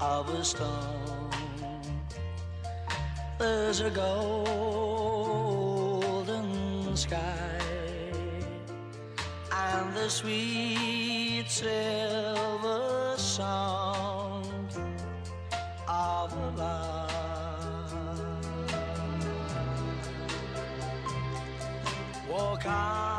of a storm, there's a golden sky and the sweet silver sound of lark. Walk on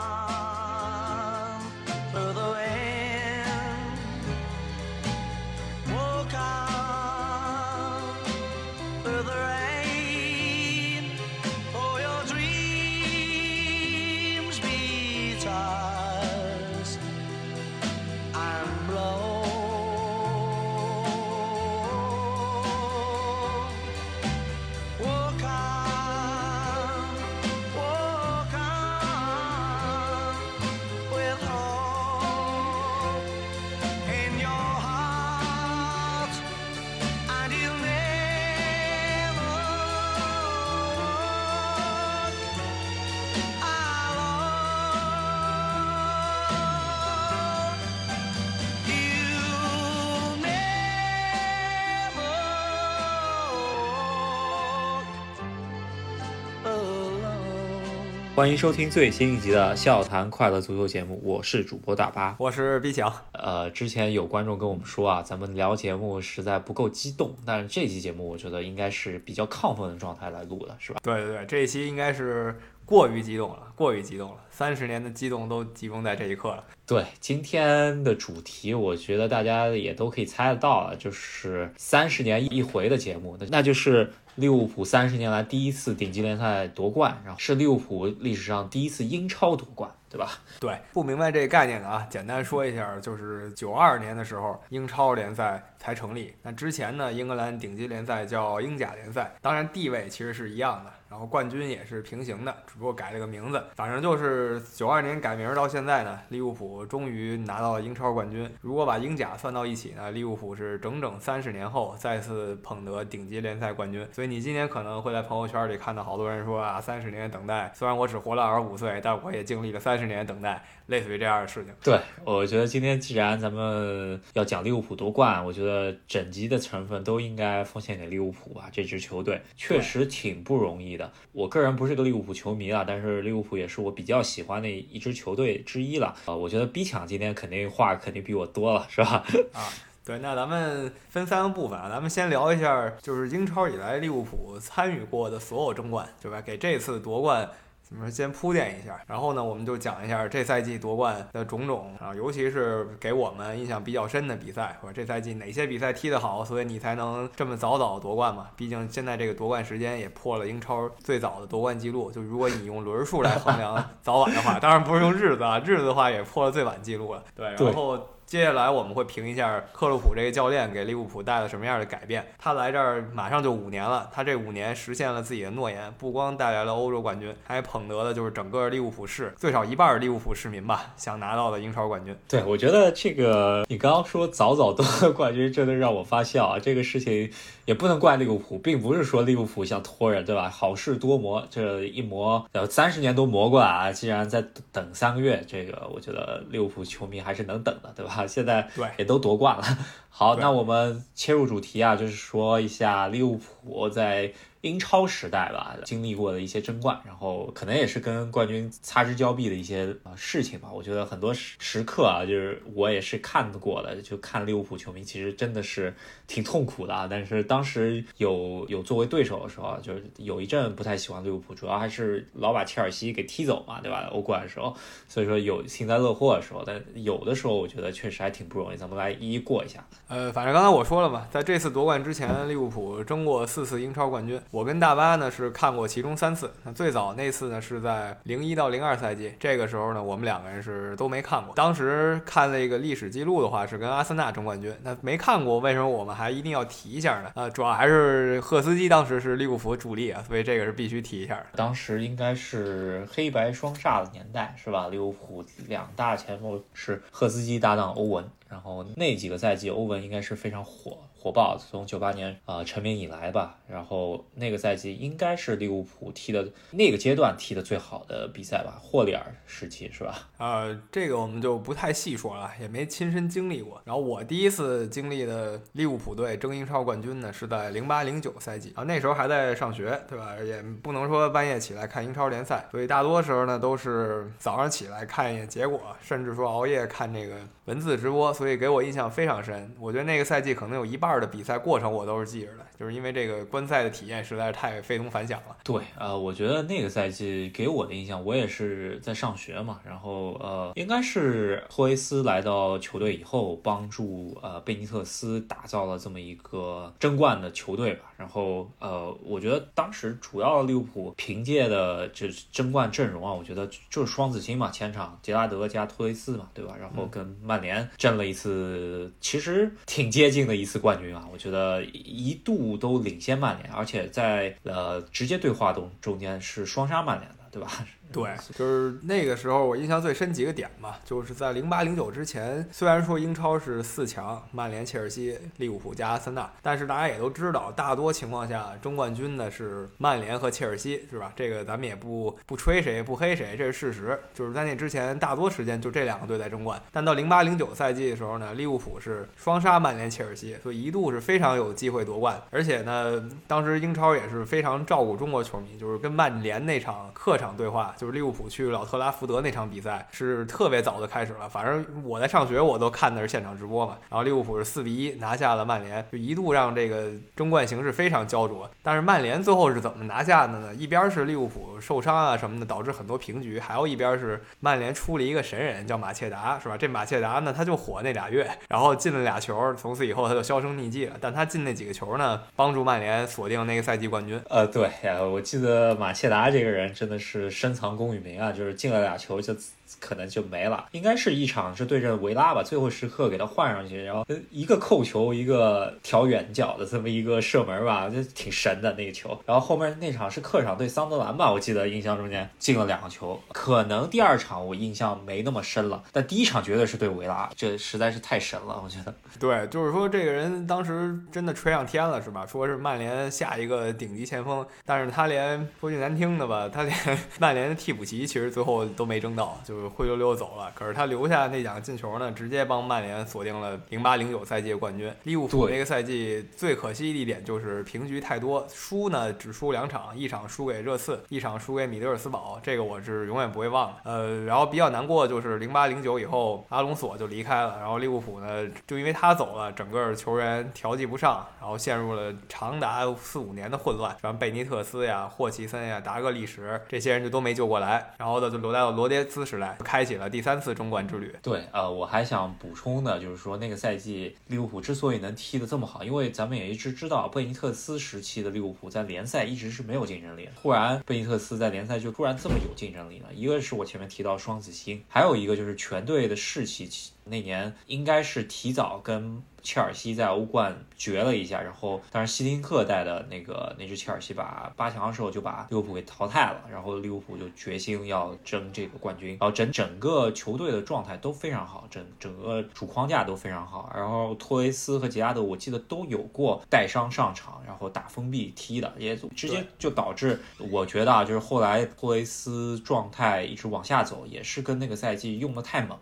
欢迎收听最新一集的《笑谈快乐足球》节目，我是主播大巴。我是毕强，呃，之前有观众跟我们说啊，咱们聊节目实在不够激动，但是这期节目我觉得应该是比较亢奋的状态来录的，是吧？对对对，这一期应该是过于激动了，过于激动了，三十年的激动都集中在这一刻了。对，今天的主题我觉得大家也都可以猜得到了，就是三十年一回的节目，那那就是利物浦三十年来第一次顶级联赛夺冠，然后是利物浦历史上第一次英超夺冠，对吧？对，不明白这个概念的啊，简单说一下，就是九二年的时候，英超联赛才成立。那之前呢，英格兰顶级联赛叫英甲联赛，当然地位其实是一样的，然后冠军也是平行的，只不过改了个名字。反正就是九二年改名到现在呢，利物浦终于拿到了英超冠军。如果把英甲算到一起呢，利物浦是整整三十年后再次捧得顶级联赛冠军。所以你今年可能会在朋友圈里看到好多人说啊，三十年等待，虽然我只活了二十五岁，但我也经历了三十年等待，类似于这样的事情。对，我觉得今天既然咱们要讲利物浦夺冠，我觉得整集的成分都应该奉献给利物浦吧。这支球队确实挺不容易的。我个人不是个利物浦球迷啊，但是利物浦也是我比较喜欢的一支球队之一了。啊、我觉得逼抢今天肯定话肯定比我多了，是吧？啊，对，那咱们分三个部分啊，咱们先聊一下，就是英超以来利物浦参与过的所有争冠，对吧？给这次夺冠。怎么说先铺垫一下，然后呢，我们就讲一下这赛季夺冠的种种啊，尤其是给我们印象比较深的比赛，或者这赛季哪些比赛踢得好，所以你才能这么早早夺冠嘛？毕竟现在这个夺冠时间也破了英超最早的夺冠记录。就如果你用轮数来衡量 早晚的话，当然不是用日子啊，日子的话也破了最晚记录了。对，对然后接下来我们会评一下克洛普这个教练给利物浦带了什么样的改变。他来这儿马上就五年了，他这五年实现了自己的诺言，不光带来了欧洲冠军，还捧得了就是整个利物浦市最少一半儿利物浦市民吧想拿到的英超冠军。对，我觉得这个你刚刚说早早夺了冠军，真的让我发笑啊！这个事情也不能怪利物浦，并不是说利物浦想托人，对吧？好事多磨，这一磨呃三十年都磨过来啊，既然再等三个月，这个我觉得利物浦球迷还是能等的，对吧？现在对也都夺冠了。好，那我们切入主题啊，就是说一下利物浦在英超时代吧经历过的一些争冠，然后可能也是跟冠军擦之交臂的一些呃事情吧。我觉得很多时时刻啊，就是我也是看过的，就看利物浦球迷其实真的是挺痛苦的啊。但是当时有有作为对手的时候，就是有一阵不太喜欢利物浦，主要还是老把切尔西给踢走嘛，对吧？欧冠的时候，所以说有幸灾乐祸的时候，但有的时候我觉得确实还挺不容易。咱们来一一过一下。呃，反正刚才我说了嘛，在这次夺冠之前，利物浦争过四次英超冠军，我跟大巴呢是看过其中三次。那最早那次呢是在零一到零二赛季，这个时候呢我们两个人是都没看过。当时看那个历史记录的话是跟阿森纳争冠军，那没看过，为什么我们还一定要提一下呢？呃，主要还是赫斯基当时是利物浦主力啊，所以这个是必须提一下。当时应该是黑白双煞的年代，是吧？利物浦两大前锋是赫斯基搭档欧文，然后那几个赛季欧文应该是非常火。火爆，从九八年啊成名以来吧，然后那个赛季应该是利物浦踢的那个阶段踢的最好的比赛吧，霍利尔时期是吧？呃，这个我们就不太细说了，也没亲身经历过。然后我第一次经历的利物浦队争英超冠军呢，是在零八零九赛季啊，那时候还在上学，对吧？也不能说半夜起来看英超联赛，所以大多时候呢都是早上起来看一眼结果，甚至说熬夜看这个文字直播，所以给我印象非常深。我觉得那个赛季可能有一半。的比赛过程我都是记着的，就是因为这个观赛的体验实在是太非同凡响了。对，呃，我觉得那个赛季给我的印象，我也是在上学嘛，然后呃，应该是托雷斯来到球队以后，帮助呃贝尼特斯打造了这么一个争冠的球队吧。然后呃，我觉得当时主要利物浦凭借的这争冠阵容啊，我觉得就是双子星嘛，前场杰拉德加托雷斯嘛，对吧？然后跟曼联争了一次，其实挺接近的一次冠军。啊，我觉得一度都领先曼联，而且在呃直接对话中中间是双杀曼联的，对吧？对，就是那个时候我印象最深几个点嘛，就是在零八零九之前，虽然说英超是四强，曼联、切尔西、利物浦加阿森纳，但是大家也都知道，大多情况下争冠军的是曼联和切尔西，是吧？这个咱们也不不吹谁不黑谁，这是事实。就是在那之前，大多时间就这两个队在争冠。但到零八零九赛季的时候呢，利物浦是双杀曼联、切尔西，所以一度是非常有机会夺冠。而且呢，当时英超也是非常照顾中国球迷，就是跟曼联那场客场对话。就是利物浦去老特拉福德那场比赛是特别早的开始了，反正我在上学，我都看的是现场直播嘛。然后利物浦是四比一拿下了曼联，就一度让这个争冠形势非常焦灼。但是曼联最后是怎么拿下的呢？一边是利物浦受伤啊什么的，导致很多平局；还有一边是曼联出了一个神人，叫马切达，是吧？这马切达呢，他就火那俩月，然后进了俩球，从此以后他就销声匿迹了。但他进那几个球呢，帮助曼联锁定那个赛季冠军。呃，对，我记得马切达这个人真的是深藏功与名啊，就是进了俩球就。可能就没了，应该是一场是对阵维拉吧，最后时刻给他换上去，然后一个扣球，一个调远角的这么一个射门吧，就挺神的那个球。然后后面那场是客场对桑德兰吧，我记得印象中间进了两个球。可能第二场我印象没那么深了，但第一场绝对是对维拉，这实在是太神了，我觉得。对，就是说这个人当时真的吹上天了，是吧？说是曼联下一个顶级前锋，但是他连说句难听的吧，他连 曼联的替补席其实最后都没争到，就是。灰溜溜走了，可是他留下那两个进球呢，直接帮曼联锁定了零八零九赛季的冠军。利物浦那个赛季最可惜的一点就是平局太多，输呢只输两场，一场输给热刺，一场输给米德尔斯堡，这个我是永远不会忘的。呃，然后比较难过就是零八零九以后，阿隆索就离开了，然后利物浦呢就因为他走了，整个球员调剂不上，然后陷入了长达四五年的混乱，像贝尼特斯呀、霍奇森呀、达格利什这些人就都没救过来，然后呢就留在了罗杰兹时代。开启了第三次中冠之旅。对，呃，我还想补充的，就是说那个赛季利物浦之所以能踢得这么好，因为咱们也一直知道贝尼特斯时期的利物浦在联赛一直是没有竞争力的，突然贝尼特斯在联赛就突然这么有竞争力了。一个是我前面提到双子星，还有一个就是全队的士气，那年应该是提早跟。切尔西在欧冠决了一下，然后当然希丁克带的那个那支切尔西把八强的时候就把利物浦给淘汰了，然后利物浦就决心要争这个冠军，然后整整个球队的状态都非常好，整整个主框架都非常好，然后托雷斯和杰拉德我记得都有过带伤上场，然后打封闭踢的，也直接就导致我觉得啊，就是后来托雷斯状态一直往下走，也是跟那个赛季用的太猛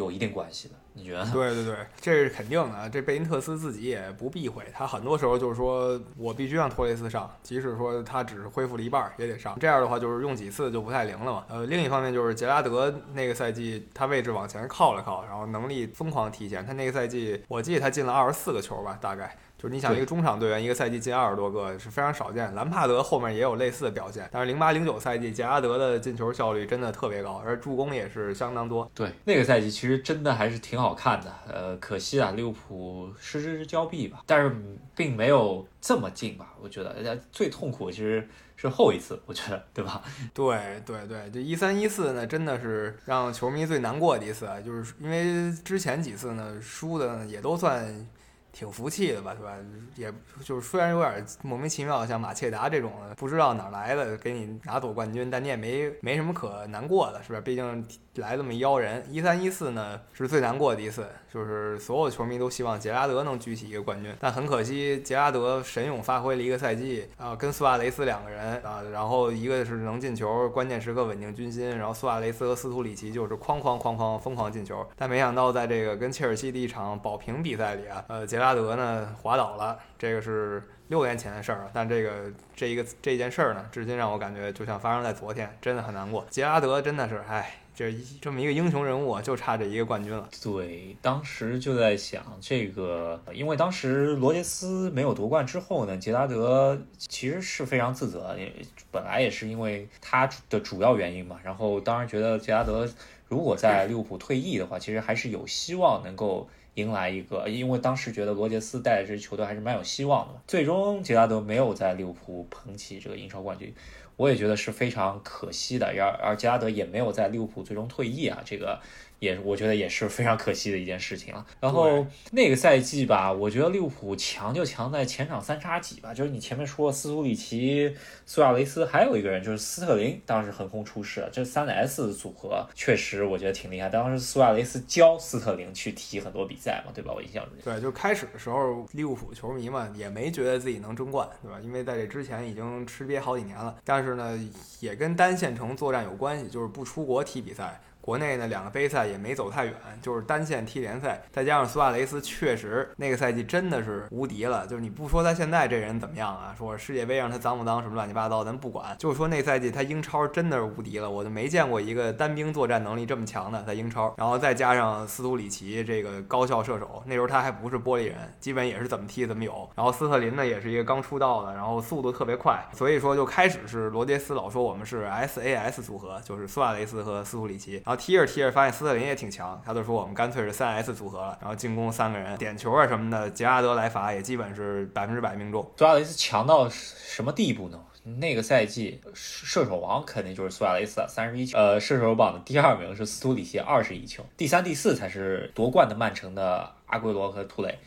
有一定关系的。你觉得？对对对，这是肯定的。这贝因特斯自己也不避讳，他很多时候就是说我必须让托雷斯上，即使说他只是恢复了一半也得上。这样的话就是用几次就不太灵了嘛。呃，另一方面就是杰拉德那个赛季他位置往前靠了靠，然后能力疯狂提前。他那个赛季我记得他进了二十四个球吧，大概。就是你想一个中场队员一个赛季进二十多个是非常少见，兰帕德后面也有类似的表现，但是零八零九赛季杰拉德的进球效率真的特别高，而助攻也是相当多。对，那个赛季其实真的还是挺好看的，呃，可惜啊，利物浦失之交臂吧，但是并没有这么近吧，我觉得，呃最痛苦其实是后一次，我觉得，对吧？对对对，这一三一四呢，真的是让球迷最难过的一次啊，就是因为之前几次呢输的也都算挺服气的吧，对吧？也就是虽然有点莫名其妙，像马切达这种不知道哪来的给你拿走冠军，但你也没没什么可难过的，是吧？毕竟来这么一妖人。一三一四呢是最难过的一次，就是所有球迷都希望杰拉德能举起一个冠军，但很可惜杰拉德神勇发挥了一个赛季啊，跟苏亚雷斯两个人啊，然后一个是能进球，关键时刻稳定军心，然后苏亚雷斯和斯图里奇就是哐哐哐哐疯狂进球，但没想到在这个跟切尔西的一场保平比赛里啊，呃，杰杰拉德呢滑倒了，这个是。六年前的事儿，但这个这一个这件事儿呢，至今让我感觉就像发生在昨天，真的很难过。杰拉德真的是，哎，这这么一个英雄人物，就差这一个冠军了。对，当时就在想这个，因为当时罗杰斯没有夺冠之后呢，杰拉德其实是非常自责，也本来也是因为他的主要原因嘛。然后当时觉得杰拉德如果在利物浦退役的话，其实还是有希望能够。迎来一个，因为当时觉得罗杰斯带的这支球队还是蛮有希望的。最终杰拉德没有在利物浦捧起这个英超冠军，我也觉得是非常可惜的。而而杰拉德也没有在利物浦最终退役啊，这个也我觉得也是非常可惜的一件事情了。然后那个赛季吧，我觉得利物浦强就强在前场三叉戟吧，就是你前面说斯图里奇、苏亚雷斯，还有一个人就是斯特林，当时横空出世，这三 S 组合确实我觉得挺厉害。当时苏亚雷斯教斯特林去踢很多比赛嘛，对吧？我印象中。对，就开始的时候，利物浦球迷嘛也没觉得自己能争冠，对吧？因为在这之前已经吃瘪好几年了。但是呢，也跟单线程作战有关系，就是不出国踢比赛。国内呢，两个杯赛也没走太远，就是单线踢联赛，再加上苏亚雷斯确实那个赛季真的是无敌了。就是你不说他现在这人怎么样啊，说世界杯让他脏不脏什么乱七八糟，咱不管。就说那赛季他英超真的是无敌了，我就没见过一个单兵作战能力这么强的在英超。然后再加上斯图里奇这个高效射手，那时候他还不是玻璃人，基本也是怎么踢怎么有。然后斯特林呢也是一个刚出道的，然后速度特别快，所以说就开始是罗杰斯老说我们是 SAS 组合，就是苏亚雷斯和斯图里奇。然后踢着踢着发现斯特林也挺强，他就说我们干脆是三 S 组合了。然后进攻三个人，点球啊什么的，杰拉德来罚也基本是百分之百命中。苏亚雷斯强到什么地步呢？那个赛季射手王肯定就是苏亚雷斯，三十一球。呃，射手榜的第二名是斯图里奇，二十一球。第三、第四才是夺冠的曼城的阿圭罗和图雷。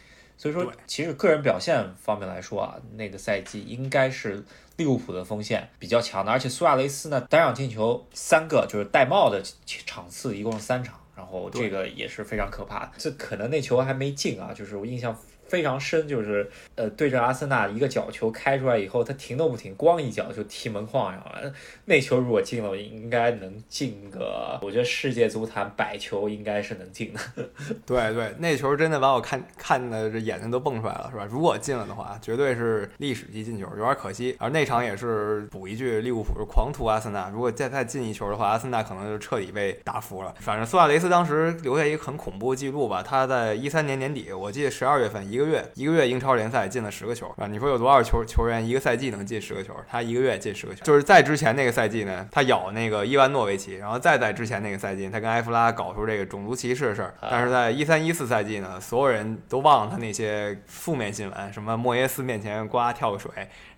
所以说，其实个人表现方面来说啊，那个赛季应该是利物浦的锋线比较强的。而且苏亚雷斯呢，单场进球三个，就是戴帽的场次一共是三场，然后这个也是非常可怕的。这可能那球还没进啊，就是我印象。非常深，就是呃对着阿森纳一个角球开出来以后，他停都不停，咣一脚就踢门框上了。那球如果进了，应该能进个，我觉得世界足坛百球应该是能进的。对对，那球真的把我看看的这眼睛都蹦出来了，是吧？如果进了的话，绝对是历史级进球，有点可惜。而那场也是补一句，利物浦是狂屠阿森纳，如果再再进一球的话，阿森纳可能就彻底被打服了。反正苏亚雷斯当时留下一个很恐怖的记录吧，他在一三年年底，我记得十二月份一个。一个月一个月英超联赛进了十个球啊！你说有多少球球员一个赛季能进十个球？他一个月进十个球，就是在之前那个赛季呢，他咬那个伊万诺维奇，然后再在之前那个赛季，他跟埃弗拉搞出这个种族歧视的事儿。但是在一三一四赛季呢，所有人都忘了他那些负面新闻，什么莫耶斯面前呱跳个水，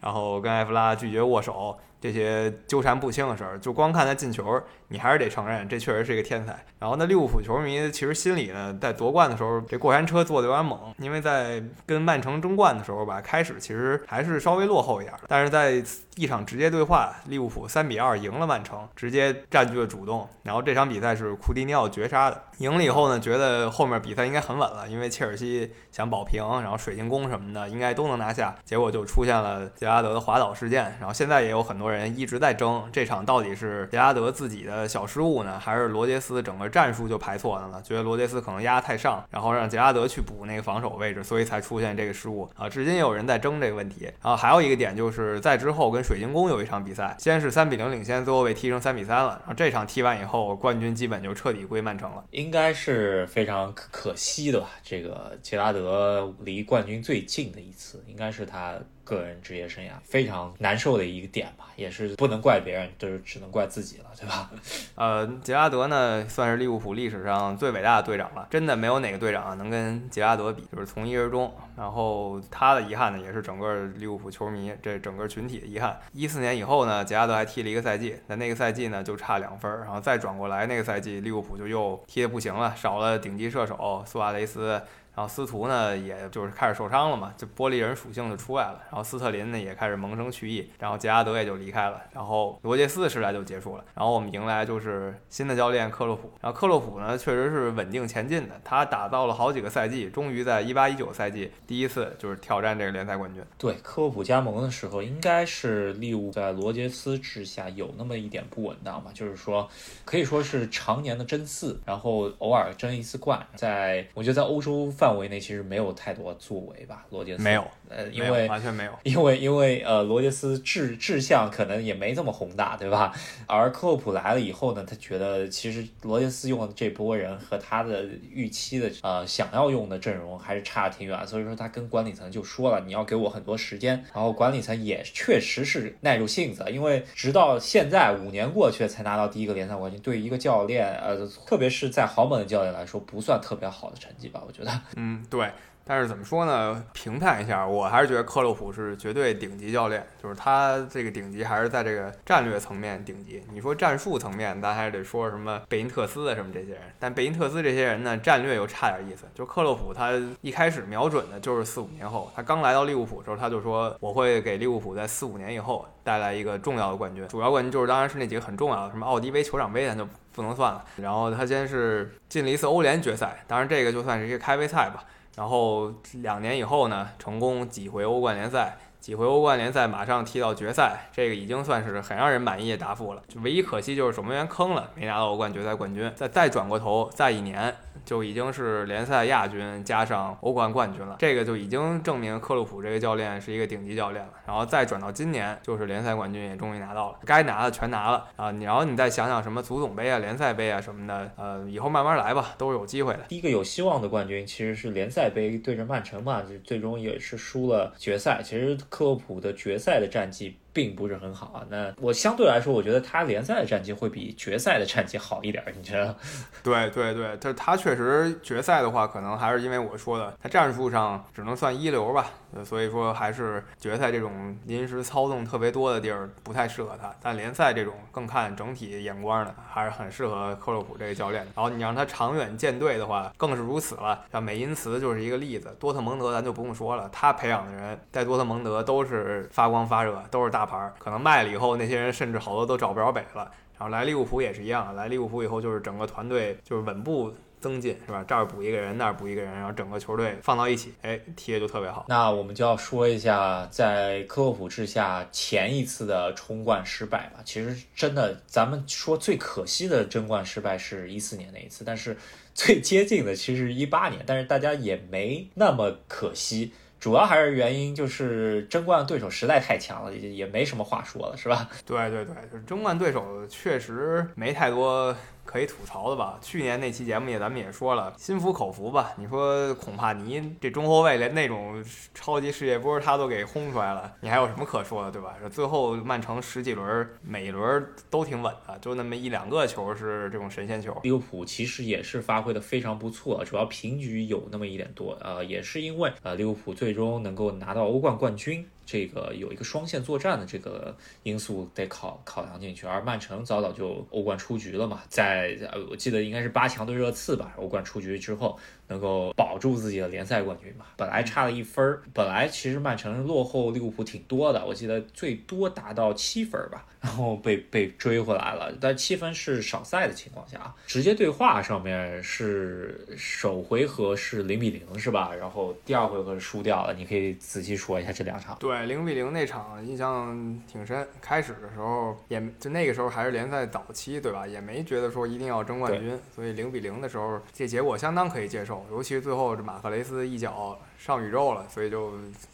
然后跟埃弗拉拒绝握手。这些纠缠不清的事儿，就光看他进球，你还是得承认这确实是一个天才。然后那利物浦球迷其实心里呢，在夺冠的时候，这过山车坐的有点猛，因为在跟曼城争冠的时候吧，开始其实还是稍微落后一点，但是在一场直接对话，利物浦三比二赢了曼城，直接占据了主动。然后这场比赛是库蒂尼奥绝杀的，赢了以后呢，觉得后面比赛应该很稳了，因为切尔西想保平，然后水晶宫什么的应该都能拿下，结果就出现了杰拉德的滑倒事件。然后现在也有很多。人一直在争这场到底是杰拉德自己的小失误呢，还是罗杰斯整个战术就排错了呢？觉得罗杰斯可能压太上，然后让杰拉德去补那个防守位置，所以才出现这个失误啊。至今也有人在争这个问题。然后还有一个点就是在之后跟水晶宫有一场比赛，先是三比零领先，最后被踢成三比三了。然后这场踢完以后，冠军基本就彻底归曼城了。应该是非常可可惜的吧？这个杰拉德离冠军最近的一次，应该是他。个人职业生涯非常难受的一个点吧，也是不能怪别人，就是只能怪自己了，对吧？呃，杰拉德呢，算是利物浦历史上最伟大的队长了，真的没有哪个队长能跟杰拉德比，就是从一而终。然后他的遗憾呢，也是整个利物浦球迷这整个群体的遗憾。一四年以后呢，杰拉德还踢了一个赛季，那那个赛季呢就差两分，然后再转过来那个赛季，利物浦就又踢得不行了，少了顶级射手苏亚雷斯。然后司徒呢，也就是开始受伤了嘛，就玻璃人属性就出来了。然后斯特林呢，也开始萌生去意。然后杰拉德也就离开了。然后罗杰斯的时代就结束了。然后我们迎来就是新的教练克洛普。然后克洛普呢，确实是稳定前进的。他打造了好几个赛季，终于在一八一九赛季第一次就是挑战这个联赛冠军。对，克洛普加盟的时候，应该是利物在罗杰斯之下有那么一点不稳当吧，就是说可以说是常年的争四，然后偶尔争一次冠。在我觉得在欧洲范范围内其实没有太多作为吧，罗杰斯。没有，呃，因为完全没有，因为因为呃，罗杰斯志志向可能也没这么宏大，对吧？而克洛普来了以后呢，他觉得其实罗杰斯用的这波人和他的预期的呃想要用的阵容还是差挺远，所以说他跟管理层就说了，你要给我很多时间，然后管理层也确实是耐住性子，因为直到现在五年过去才拿到第一个联赛冠军，对于一个教练，呃，特别是在豪门的教练来说，不算特别好的成绩吧？我觉得，嗯，对。但是怎么说呢？评判一下，我还是觉得克洛普是绝对顶级教练，就是他这个顶级还是在这个战略层面顶级。你说战术层面，咱还是得说什么贝因特斯啊什么这些人。但贝因特斯这些人呢，战略又差点意思。就克洛普他一开始瞄准的就是四五年后，他刚来到利物浦的时候，他就说我会给利物浦在四五年以后带来一个重要的冠军。主要冠军就是当然是那几个很重要的，什么奥迪杯、酋长杯咱就不能算了。然后他先是进了一次欧联决赛，当然这个就算是一个开胃菜吧。然后两年以后呢，成功挤回欧冠联赛，挤回欧冠联赛，马上踢到决赛，这个已经算是很让人满意的答复了。就唯一可惜就是守门员坑了，没拿到欧冠决赛冠军。再再转过头，再一年。就已经是联赛亚军加上欧冠冠军了，这个就已经证明克洛普这个教练是一个顶级教练了。然后再转到今年，就是联赛冠军也终于拿到了，该拿的全拿了啊！你然后你再想想什么足总杯啊、联赛杯啊什么的，呃，以后慢慢来吧，都是有机会的。第一个有希望的冠军其实是联赛杯对着曼城嘛，就最终也是输了决赛。其实克洛普的决赛的战绩。并不是很好啊。那我相对来说，我觉得他联赛的战绩会比决赛的战绩好一点。你觉得？对对对，他他确实决赛的话，可能还是因为我说的，他战术上只能算一流吧。所以说，还是决赛这种临时操纵特别多的地儿不太适合他。但联赛这种更看整体眼光的，还是很适合克洛普这个教练。然后你让他长远建队的话，更是如此了。像美因茨就是一个例子，多特蒙德咱就不用说了，他培养的人在多特蒙德都是发光发热，都是大牌。可能卖了以后，那些人甚至好多都找不着北了。然后来利物浦也是一样，来利物浦以后就是整个团队就是稳步。增进是吧？这儿补一个人，那儿补一个人，然后整个球队放到一起，哎，踢的就特别好。那我们就要说一下，在克洛普治下前一次的冲冠失败吧。其实真的，咱们说最可惜的争冠失败是一四年那一次，但是最接近的其实是一八年，但是大家也没那么可惜。主要还是原因就是争冠对手实在太强了，也也没什么话说了，是吧？对对对，就是争冠对手确实没太多。可以吐槽的吧？去年那期节目也咱们也说了，心服口服吧。你说孔帕尼这中后卫连那种超级世界波他都给轰出来了，你还有什么可说的，对吧？最后曼城十几轮每一轮都挺稳的，就那么一两个球是这种神仙球。利物浦其实也是发挥的非常不错，主要平局有那么一点多，呃，也是因为呃利物浦最终能够拿到欧冠冠军。这个有一个双线作战的这个因素得考考量进去，而曼城早早就欧冠出局了嘛，在呃我记得应该是八强对热刺吧，欧冠出局之后。能够保住自己的联赛冠军嘛？本来差了一分儿，本来其实曼城落后利物浦挺多的，我记得最多达到七分吧，然后被被追回来了。但七分是少赛的情况下，直接对话上面是首回合是零比零是吧？然后第二回合输掉了，你可以仔细说一下这两场。对，零比零那场印象挺深。开始的时候也就那个时候还是联赛早期，对吧？也没觉得说一定要争冠军，所以零比零的时候这结果相当可以接受。尤其是最后这马克雷斯一脚上宇宙了，所以就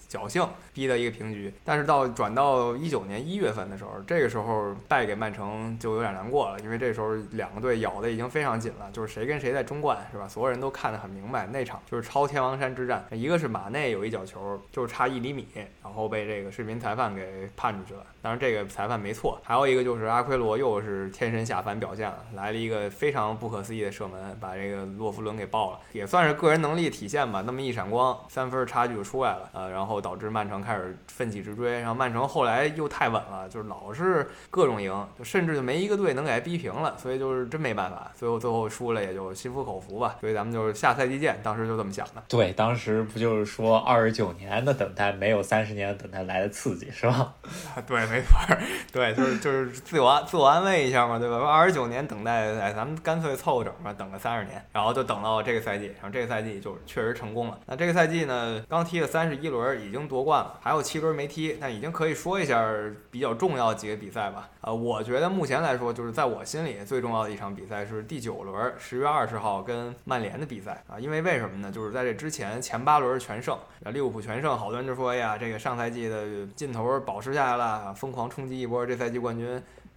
侥幸逼得一个平局。但是到转到一九年一月份的时候，这个时候败给曼城就有点难过了，因为这时候两个队咬的已经非常紧了，就是谁跟谁在争冠，是吧？所有人都看得很明白，那场就是超天王山之战，一个是马内有一脚球，就差一厘米，然后被这个视频裁判给判出去了。当然这个裁判没错，还有一个就是阿奎罗又是天神下凡表现了，来了一个非常不可思议的射门，把这个洛夫伦给爆了，也算是个人能力体现吧。那么一闪光，三分差距就出来了，呃，然后导致曼城开始奋起直追，然后曼城后来又太稳了，就是老是各种赢，就甚至就没一个队能给他逼平了，所以就是真没办法，最后最后输了也就心服口服吧。所以咱们就是下赛季见，当时就这么想的。对，当时不就是说二十九年的等待没有三十年的等待来的刺激，是吧？对，没错儿，对，就是就是自我自我安慰一下嘛，对吧？二十九年等待，哎，咱们干脆凑个整吧，等个三十年，然后就等到这个赛季，然后这个赛季就确实成功了。那这个赛季呢，刚踢了三十一轮，已经夺冠了，还有七轮没踢，那已经可以说一下比较重要几个比赛吧。呃，我觉得目前来说，就是在我心里最重要的一场比赛是第九轮，十月二十号跟曼联的比赛啊，因为为什么呢？就是在这之前前八轮全胜，利物浦全胜，好多人就说，哎呀，这个上赛季的劲头保持下来了，疯狂冲击一波这赛季冠军，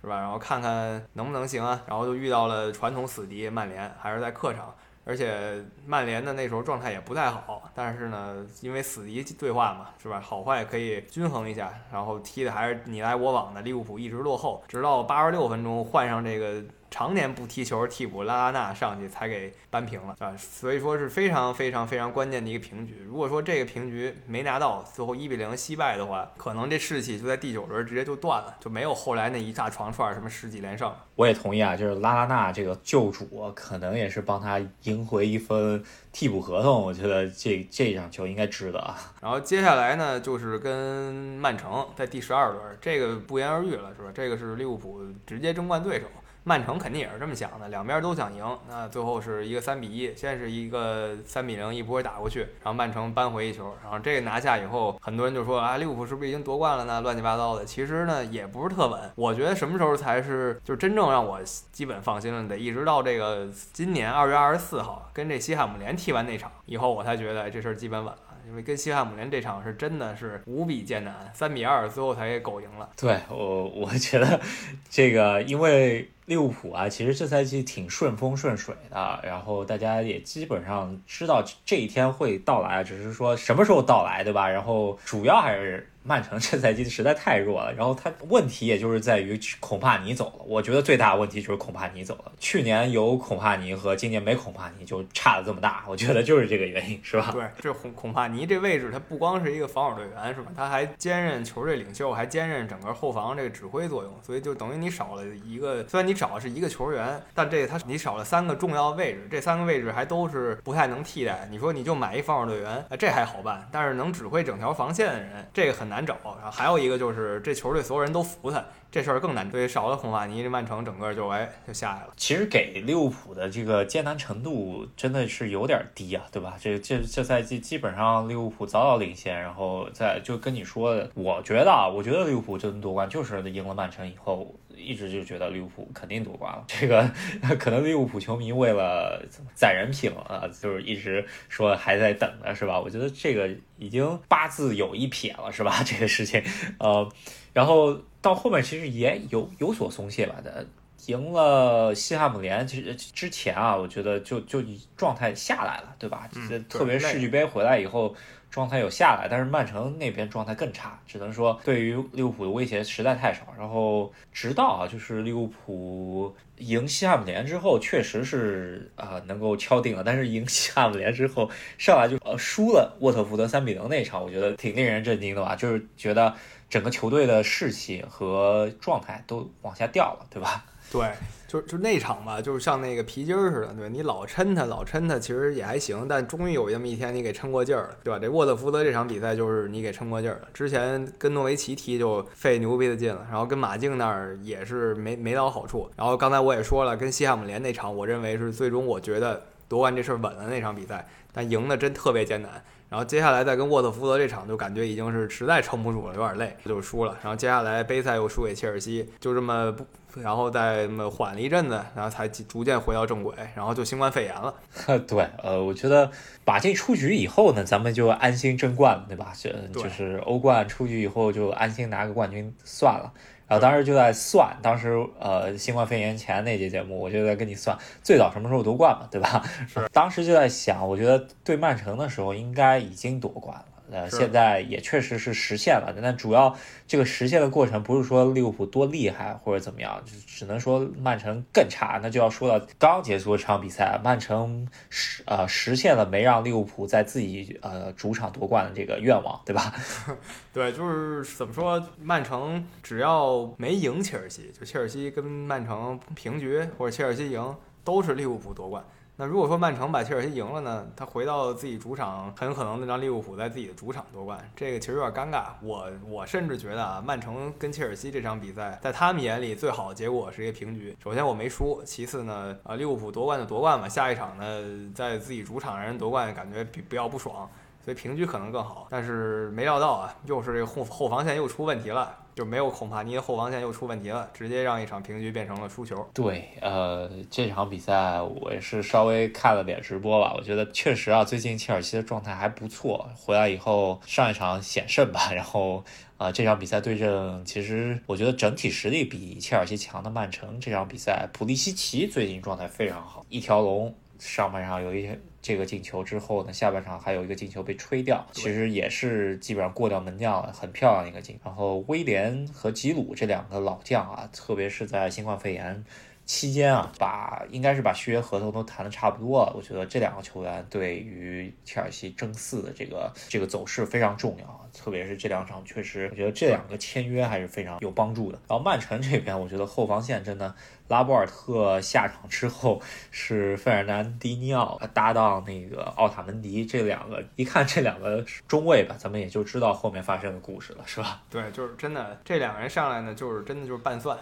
是吧？然后看看能不能行啊。然后就遇到了传统死敌曼联，还是在客场，而且曼联的那时候状态也不太好，但是呢，因为死敌对话嘛，是吧？好坏可以均衡一下，然后踢的还是你来我往的，利物浦一直落后，直到八十六分钟换上这个。常年不踢球替补拉拉纳上去才给扳平了啊，所以说是非常非常非常关键的一个平局。如果说这个平局没拿到，最后一比零惜败的话，可能这士气就在第九轮直接就断了，就没有后来那一大长串什么十几连胜。我也同意啊，就是拉拉纳这个救主，可能也是帮他赢回一分替补合同。我觉得这这场球应该值得啊。然后接下来呢，就是跟曼城在第十二轮，这个不言而喻了，是吧？这个是利物浦直接争冠对手。曼城肯定也是这么想的，两边都想赢。那最后是一个三比一，先是一个三比零一波打过去，然后曼城扳回一球，然后这个拿下以后，很多人就说啊，利物浦是不是已经夺冠了呢？乱七八糟的。其实呢，也不是特稳。我觉得什么时候才是就是真正让我基本放心了？得一直到这个今年二月二十四号跟这西汉姆联踢完那场以后，我才觉得这事儿基本稳。因为跟西汉姆联这场是真的是无比艰难，三比二最后才给狗赢了。对我，我觉得这个因为。利物浦啊，其实这赛季挺顺风顺水的，然后大家也基本上知道这一天会到来，只是说什么时候到来，对吧？然后主要还是。曼城这赛季实在太弱了，然后他问题也就是在于孔帕尼走了。我觉得最大的问题就是孔帕尼走了。去年有孔帕尼和今年没孔帕尼就差了这么大，我觉得就是这个原因，是吧？对，这孔孔帕尼这位置，他不光是一个防守队员，是吧？他还兼任球队领袖，还兼任整个后防这个指挥作用，所以就等于你少了一个。虽然你找的是一个球员，但这他你少了三个重要位置，这三个位置还都是不太能替代。你说你就买一防守队员，这还好办，但是能指挥整条防线的人，这个很难。难找，然后还有一个就是这球队所有人都服他，这事儿更难。对，少了孔帕尼，这曼城整个就哎就下来了。其实给利物浦的这个艰难程度真的是有点低啊，对吧？这这这赛季基本上利物浦早早领先，然后再就跟你说，我觉得啊，我觉得利物浦这夺冠就是赢了曼城以后。一直就觉得利物浦肯定夺冠了，这个可能利物浦球迷为了攒人品啊，就是一直说还在等着，是吧？我觉得这个已经八字有一撇了，是吧？这个事情，呃，然后到后面其实也有有所松懈吧的，赢了西汉姆联，其实之前啊，我觉得就就状态下来了，对吧？特别世俱杯回来以后。状态有下来，但是曼城那边状态更差，只能说对于利物浦的威胁实在太少。然后直到啊，就是利物浦赢西汉姆联之后，确实是啊能够敲定了。但是赢西汉姆联之后，上来就呃输了沃特福德三比零那场，我觉得挺令人震惊的吧？就是觉得整个球队的士气和状态都往下掉了，对吧？对。就就那场吧，就是像那个皮筋儿似的，对你老抻它，老抻它，其实也还行。但终于有这么一天，你给撑过劲儿了，对吧？这沃特福德这场比赛就是你给撑过劲儿了。之前跟诺维奇踢就费牛逼的劲了，然后跟马竞那儿也是没没到好处。然后刚才我也说了，跟西汉姆联那场，我认为是最终我觉得夺冠这事儿稳了那场比赛，但赢的真特别艰难。然后接下来再跟沃特福德这场，就感觉已经是实在撑不住了，有点累，就输了。然后接下来杯赛又输给切尔西，就这么不，然后再缓了一阵子，然后才逐渐回到正轨，然后就新冠肺炎了。对，呃，我觉得把这出局以后呢，咱们就安心争冠，对吧？这对就是欧冠出局以后就安心拿个冠军算了。然后当时就在算，当时呃新冠肺炎前那节节目，我就在跟你算最早什么时候夺冠嘛，对吧？是。当时就在想，我觉得对曼城的时候应该已经夺冠了。呃，现在也确实是实现了，但主要这个实现的过程不是说利物浦多厉害或者怎么样，就只能说曼城更差。那就要说到刚结束这场比赛，曼城实呃实现了没让利物浦在自己呃主场夺冠的这个愿望，对吧？对，就是怎么说，曼城只要没赢切尔西，就切尔西跟曼城平局或者切尔西赢，都是利物浦夺冠。那如果说曼城把切尔西赢了呢，他回到自己主场，很可能能让利物浦在自己的主场夺冠，这个其实有点尴尬。我我甚至觉得啊，曼城跟切尔西这场比赛，在他们眼里最好的结果是一个平局。首先我没输，其次呢，啊利物浦夺冠就夺冠嘛，下一场呢在自己主场让人夺冠，感觉比比较不爽。所以平局可能更好，但是没料到啊，又是这个后后防线又出问题了，就没有孔帕尼的后防线又出问题了，直接让一场平局变成了输球。对，呃，这场比赛我也是稍微看了点直播吧，我觉得确实啊，最近切尔西的状态还不错，回来以后上一场险胜吧，然后啊、这场比赛对阵，其实我觉得整体实力比切尔西强的曼城，这场比赛普利西奇最近状态非常好，一条龙，上半场有一这个进球之后呢，下半场还有一个进球被吹掉，其实也是基本上过掉门将了，很漂亮的一个进。然后威廉和吉鲁这两个老将啊，特别是在新冠肺炎期间啊，把应该是把续约合同都谈的差不多了。我觉得这两个球员对于切尔西争四的这个这个走势非常重要啊，特别是这两场，确实我觉得这两个签约还是非常有帮助的。然后曼城这边，我觉得后防线真的。拉波尔特下场之后是费尔南迪尼奥搭档那个奥塔门迪，这两个一看这两个中卫吧，咱们也就知道后面发生的故事了，是吧？对，就是真的，这两个人上来呢，就是真的就是拌蒜，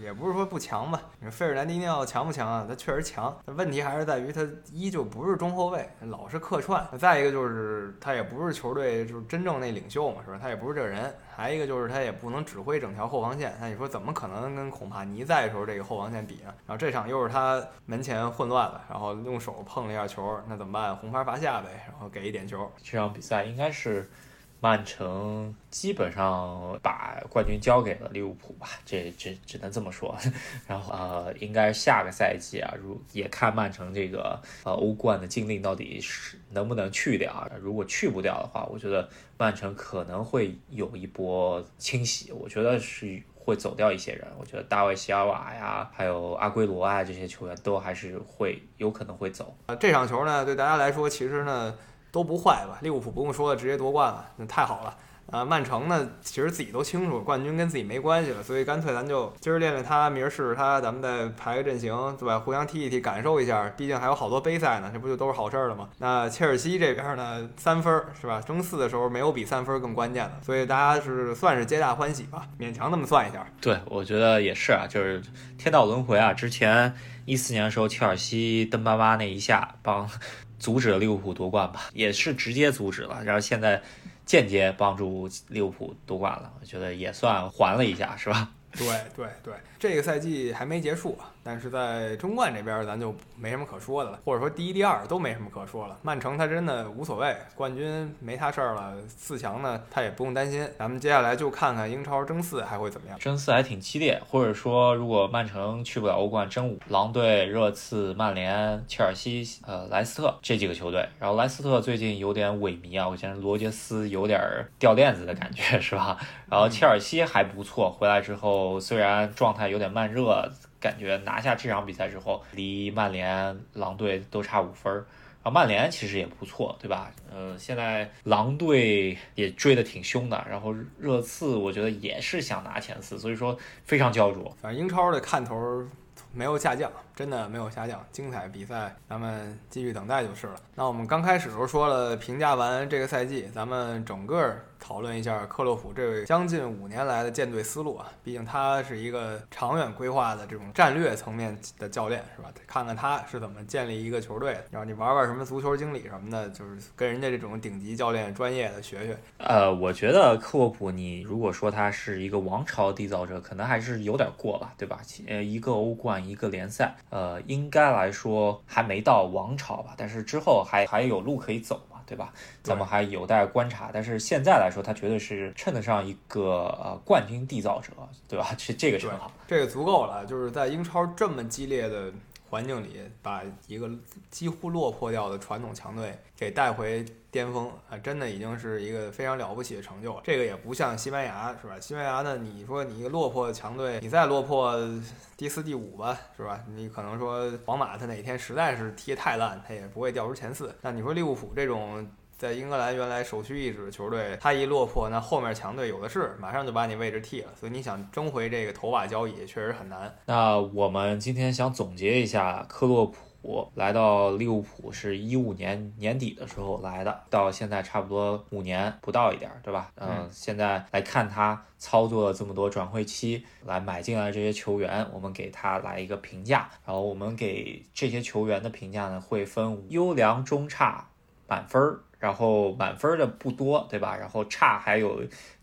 也不是说不强吧。你说费尔南迪尼奥强不强啊？他确实强，但问题还是在于他依旧不是中后卫，老是客串；再一个就是他也不是球队就是真正那领袖嘛，是吧？他也不是这人。还一个就是他也不能指挥整条后防线，那你说怎么可能跟孔帕尼在的时候这个后防线比呢？然后这场又是他门前混乱了，然后用手碰了一下球，那怎么办？红牌罚下呗，然后给一点球。这场比赛应该是曼城基本上把冠军交给了利物浦吧，这这只能这么说。然后呃，应该下个赛季啊，如也看曼城这个呃欧冠的禁令到底是能不能去掉。如果去不掉的话，我觉得曼城可能会有一波清洗。我觉得是。会走掉一些人，我觉得大卫席尔瓦呀，还有阿圭罗啊这些球员都还是会有可能会走。呃，这场球呢，对大家来说其实呢都不坏吧？利物浦不用说了，直接夺冠了，那太好了。啊，曼城呢，其实自己都清楚，冠军跟自己没关系了，所以干脆咱就今儿练练他，明儿试试他，咱们再排个阵型，对吧？互相踢一踢，感受一下，毕竟还有好多杯赛呢，这不就都是好事儿了吗？那切尔西这边呢，三分儿是吧？争四的时候没有比三分更关键的，所以大家是算是皆大欢喜吧，勉强那么算一下。对，我觉得也是啊，就是天道轮回啊。之前一四年的时候，切尔西登巴巴那一下帮阻止了利物浦夺冠吧，也是直接阻止了，然后现在间接帮助利物浦夺冠了，我觉得也算还了一下，是吧？对 对对，这个赛季还没结束，但是在中冠这边咱就没什么可说的了，或者说第一、第二都没什么可说了。曼城他真的无所谓，冠军没他事儿了，四强呢他也不用担心。咱们接下来就看看英超争四还会怎么样。争四还挺激烈，或者说如果曼城去不了欧冠，争五，狼队、热刺、曼联、切尔西、呃莱斯特这几个球队，然后莱斯特最近有点萎靡啊，我觉得罗杰斯有点掉链子的感觉，是吧？然后切尔西还不错，回来之后虽然状态有点慢热，感觉拿下这场比赛之后，离曼联、狼队都差五分儿。啊，曼联其实也不错，对吧？呃，现在狼队也追得挺凶的，然后热刺我觉得也是想拿前四，所以说非常焦灼。反正英超的看头没有下降，真的没有下降，精彩比赛咱们继续等待就是了。那我们刚开始时候说了，评价完这个赛季，咱们整个讨论一下克洛普这位将近五年来的舰队思路啊，毕竟他是一个长远规划的这种战略层面的教练，是吧？看看他是怎么建立一个球队的，然后你玩玩什么足球经理什么的，就是跟人家这种顶级教练专业的学学。呃，我觉得克洛普，你如果说他是一个王朝缔造者，可能还是有点过吧，对吧？呃，一个欧冠，一个联赛，呃，应该来说还没到王朝吧，但是之后还还有路可以走嘛，对吧？咱们还有待观察。但是现在来说，他绝对是称得上一个呃冠军缔造者，对吧？是这个是对很好。，这个足够了。就是在英超这么激烈的环境里，把一个几乎落魄掉的传统强队给带回巅峰啊，真的已经是一个非常了不起的成就了。这个也不像西班牙，是吧？西班牙呢，你说你一个落魄的强队，你再落魄第四、第五吧，是吧？你可能说皇马他哪天实在是踢太烂，他也不会掉出前四。但你说利物浦这种。在英格兰原来首屈一指的球队，他一落魄，那后面强队有的是，马上就把你位置替了。所以你想争回这个头把交椅，确实很难。那我们今天想总结一下，克洛普来到利物浦是一五年年底的时候来的，到现在差不多五年不到一点儿，对吧？嗯，嗯现在来看他操作了这么多转会期，来买进来这些球员，我们给他来一个评价，然后我们给这些球员的评价呢会分优良、中差、满分儿。然后满分的不多，对吧？然后差还有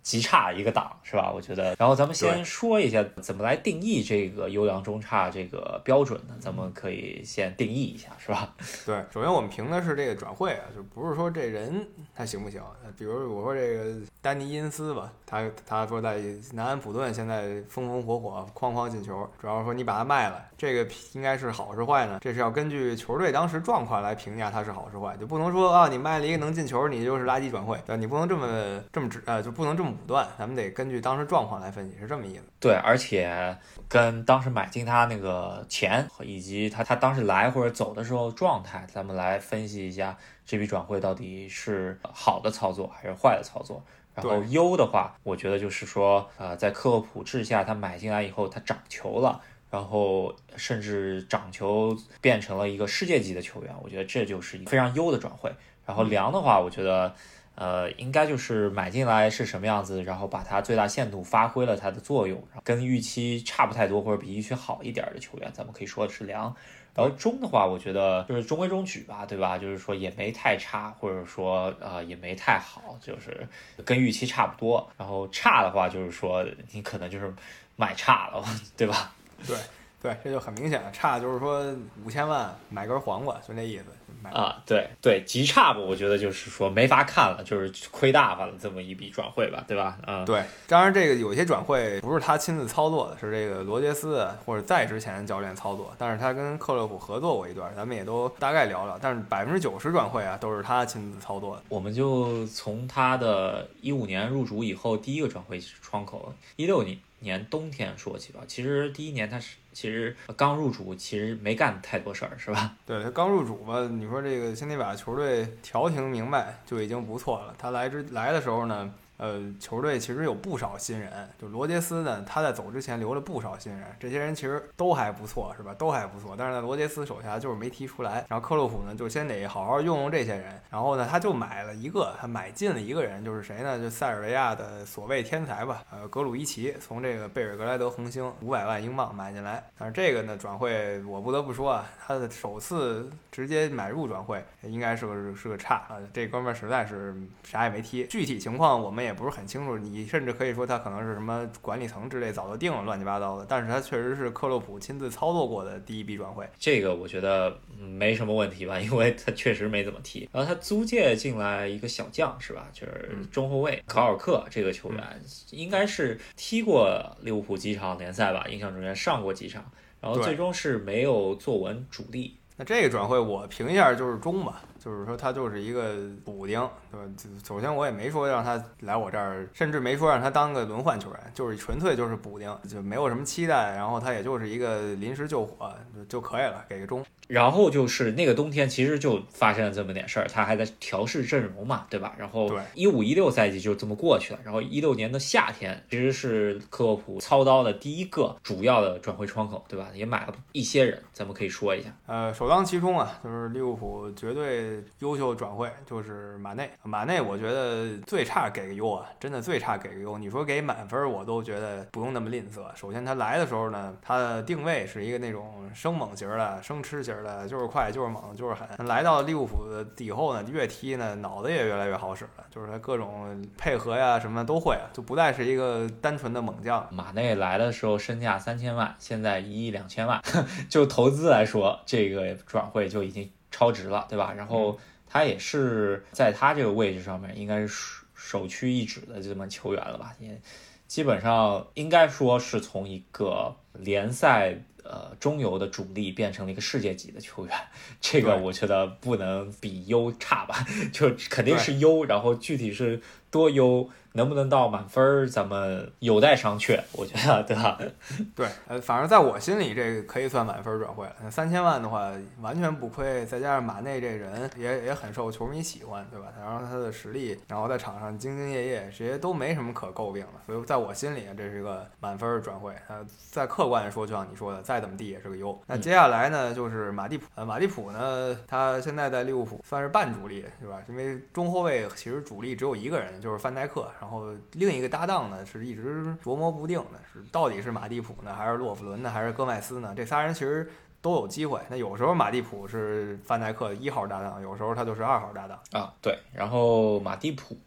极差一个档，是吧？我觉得。然后咱们先说一下怎么来定义这个优良中差这个标准呢？咱们可以先定义一下，是吧？对，首先我们评的是这个转会啊，就不是说这人他行不行。呃比如我说这个丹尼因斯吧，他他说在南安普顿现在风风火火，哐哐进球，主要说你把他卖了，这个应该是好是坏呢？这是要根据球队当时状况来评价他是好是坏，就不能说啊你卖了一个能进球，你就是垃圾转会？你不能这么这么直呃，就不能这么武断，咱们得根据当时状况来分析，是这么意思。对，而且跟当时买进他那个钱，以及他他当时来或者走的时候状态，咱们来分析一下这笔转会到底是好的操作还是坏的操作。然后优的话，我觉得就是说，呃，在克洛普治下，他买进来以后，他涨球了，然后甚至长球变成了一个世界级的球员，我觉得这就是一个非常优的转会。然后良的话，我觉得。呃，应该就是买进来是什么样子，然后把它最大限度发挥了它的作用，跟预期差不太多或者比预期好一点的球员，咱们可以说是良。然后中的话，我觉得就是中规中矩吧，对吧？就是说也没太差，或者说呃也没太好，就是跟预期差不多。然后差的话，就是说你可能就是买差了，对吧？对对，这就很明显了，差就是说五千万买根黄瓜，就那意思。买啊，对对，极差吧，我觉得就是说没法看了，就是亏大发了这么一笔转会吧，对吧？嗯，对，当然这个有些转会不是他亲自操作的，是这个罗杰斯或者再之前的教练操作，但是他跟克洛普合作过一段，咱们也都大概聊聊。但是百分之九十转会啊都是他亲自操作的。我们就从他的一五年入主以后第一个转会窗口，一六年年冬天说起吧。其实第一年他是其实刚入主，其实没干太多事儿，是吧？对他刚入主吧，你说这个先得把球队调停明白就已经不错了。他来之来的时候呢，呃，球队其实有不少新人，就罗杰斯呢，他在走之前留了不少新人，这些人其实都还不错，是吧？都还不错，但是在罗杰斯手下就是没提出来。然后克洛普呢，就先得好好用用这些人，然后呢，他就买了一个，他买进了一个人，就是谁呢？就塞尔维亚的所谓天才吧，呃，格鲁伊奇，从这个贝尔格莱德红星五百万英镑买进来。但是这个呢，转会我不得不说啊，他的首次直接买入转会应该是个是个差啊，这哥们儿实在是啥也没踢，具体情况我们也也不是很清楚。你甚至可以说他可能是什么管理层之类早就定了乱七八糟的，但是他确实是克洛普亲自操作过的第一笔转会。这个我觉得嗯没什么问题吧，因为他确实没怎么踢。然后他租借进来一个小将是吧？就是嗯中后卫考尔克这个球员，应该是踢过利物浦几场联赛吧，印象中间上过几场，然后最终是没有坐稳主力。那这个转会我评一下就是中吧，就是说他就是一个补丁，对吧？就首先我也没说让他来我这儿，甚至没说让他当个轮换球员，就是纯粹就是补丁，就没有什么期待，然后他也就是一个临时救火就就可以了，给个中。然后就是那个冬天，其实就发生了这么点事儿，他还在调试阵容嘛，对吧？然后对一五一六赛季就这么过去了，然后一六年的夏天其实是克洛普操刀的第一个主要的转会窗口，对吧？也买了一些人，咱们可以说一下。呃，首当其冲啊，就是利物浦绝对优秀转会，就是马内。马内，我觉得最差给个优啊，真的最差给个优。你说给满分，我都觉得不用那么吝啬。首先他来的时候呢，他的定位是一个那种生猛型的、生吃型的，就是快、就是猛、就是狠。来到利物浦的以后呢，越踢呢，脑子也越来越好使了，就是他各种配合呀什么都会，就不再是一个单纯的猛将。马内来的时候身价三千万，现在一亿两千万，就投资来说，这个转会就已经超值了，对吧？然后他也是在他这个位置上面，应该是首首屈一指的这么球员了吧？也基本上应该说是从一个联赛呃中游的主力变成了一个世界级的球员，这个我觉得不能比优差吧，就肯定是优，然后具体是多优，能不能到满分儿，咱们有待商榷，我觉得，对吧？对，呃，反正在我心里，这个可以算满分转会了。那三千万的话，完全不亏，再加上马内这人也也很受球迷喜欢，对吧？然后他的实力，然后在场上兢兢业业，这些都没什么可诟病的。所以在我心里，这是一个满分转会。呃，在客观的说，就像你说的，再怎么地也是个优。那接下来呢，就是马蒂普。呃，马蒂普呢，他现在在利物浦算是半主力，对吧？因为中后卫其实主力只有一个人，就是范戴克，然后另一个搭档呢是一直琢磨不定的，是到底是马蒂普呢，还是洛夫伦呢，还是戈麦斯呢？这仨人其实都有机会。那有时候马蒂普是范戴克一号搭档，有时候他就是二号搭档。啊，对，然后马蒂普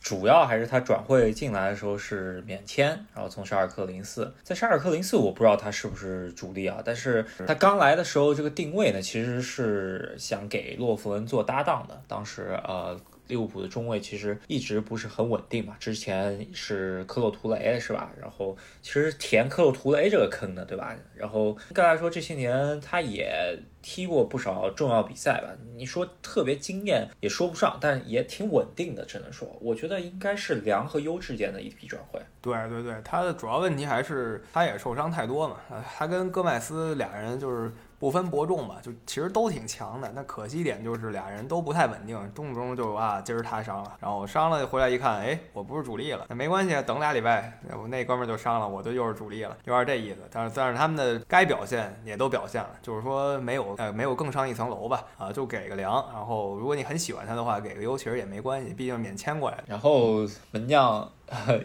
主要还是他转会进来的时候是免签，然后从沙尔克零四，在沙尔克零四我不知道他是不是主力啊，但是他刚来的时候这个定位呢，其实是想给洛夫伦做搭档的，当时呃。利物浦的中卫其实一直不是很稳定嘛，之前是克洛图雷是吧？然后其实填克洛图雷这个坑的，对吧？然后应该来说这些年他也踢过不少重要比赛吧。你说特别惊艳也说不上，但也挺稳定的，只能说，我觉得应该是良和优之间的一笔转会。对对对，他的主要问题还是他也受伤太多嘛。他跟戈麦斯俩人就是不分伯仲吧，就其实都挺强的。那可惜点就是俩人都不太稳定，动不动就啊今儿他伤了，然后我伤了回来一看，哎，我不是主力了，那没关系，等俩礼拜，我那哥们儿就伤了，我就又是主力了，有点这意思。但是但是他们的该表现也都表现了，就是说没有呃没有更上一层楼吧，啊就给个良。然后如果你很喜欢他的话，给个优其实也没关系，毕竟免签过来的。然后门将、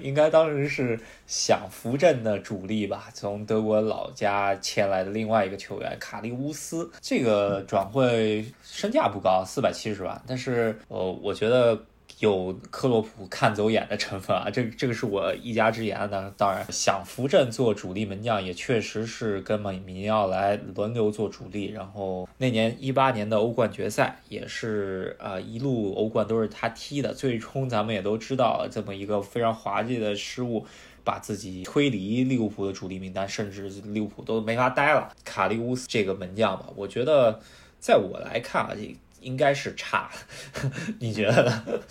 应该当时是享福镇的主力吧，从德国老家签来的另外一个球员卡利乌斯，这个转会身价不高，四百七十万，但是呃，我觉得。有克洛普看走眼的成分啊，这这个是我一家之言的。当然，想扶正做主力门将也确实是跟米尼奥来轮流做主力。然后那年一八年的欧冠决赛也是呃一路欧冠都是他踢的，最终咱们也都知道这么一个非常滑稽的失误。把自己推离利物浦的主力名单，甚至利物浦都没法待了。卡利乌斯这个门将吧，我觉得在我来看啊，这应该是差，你觉得？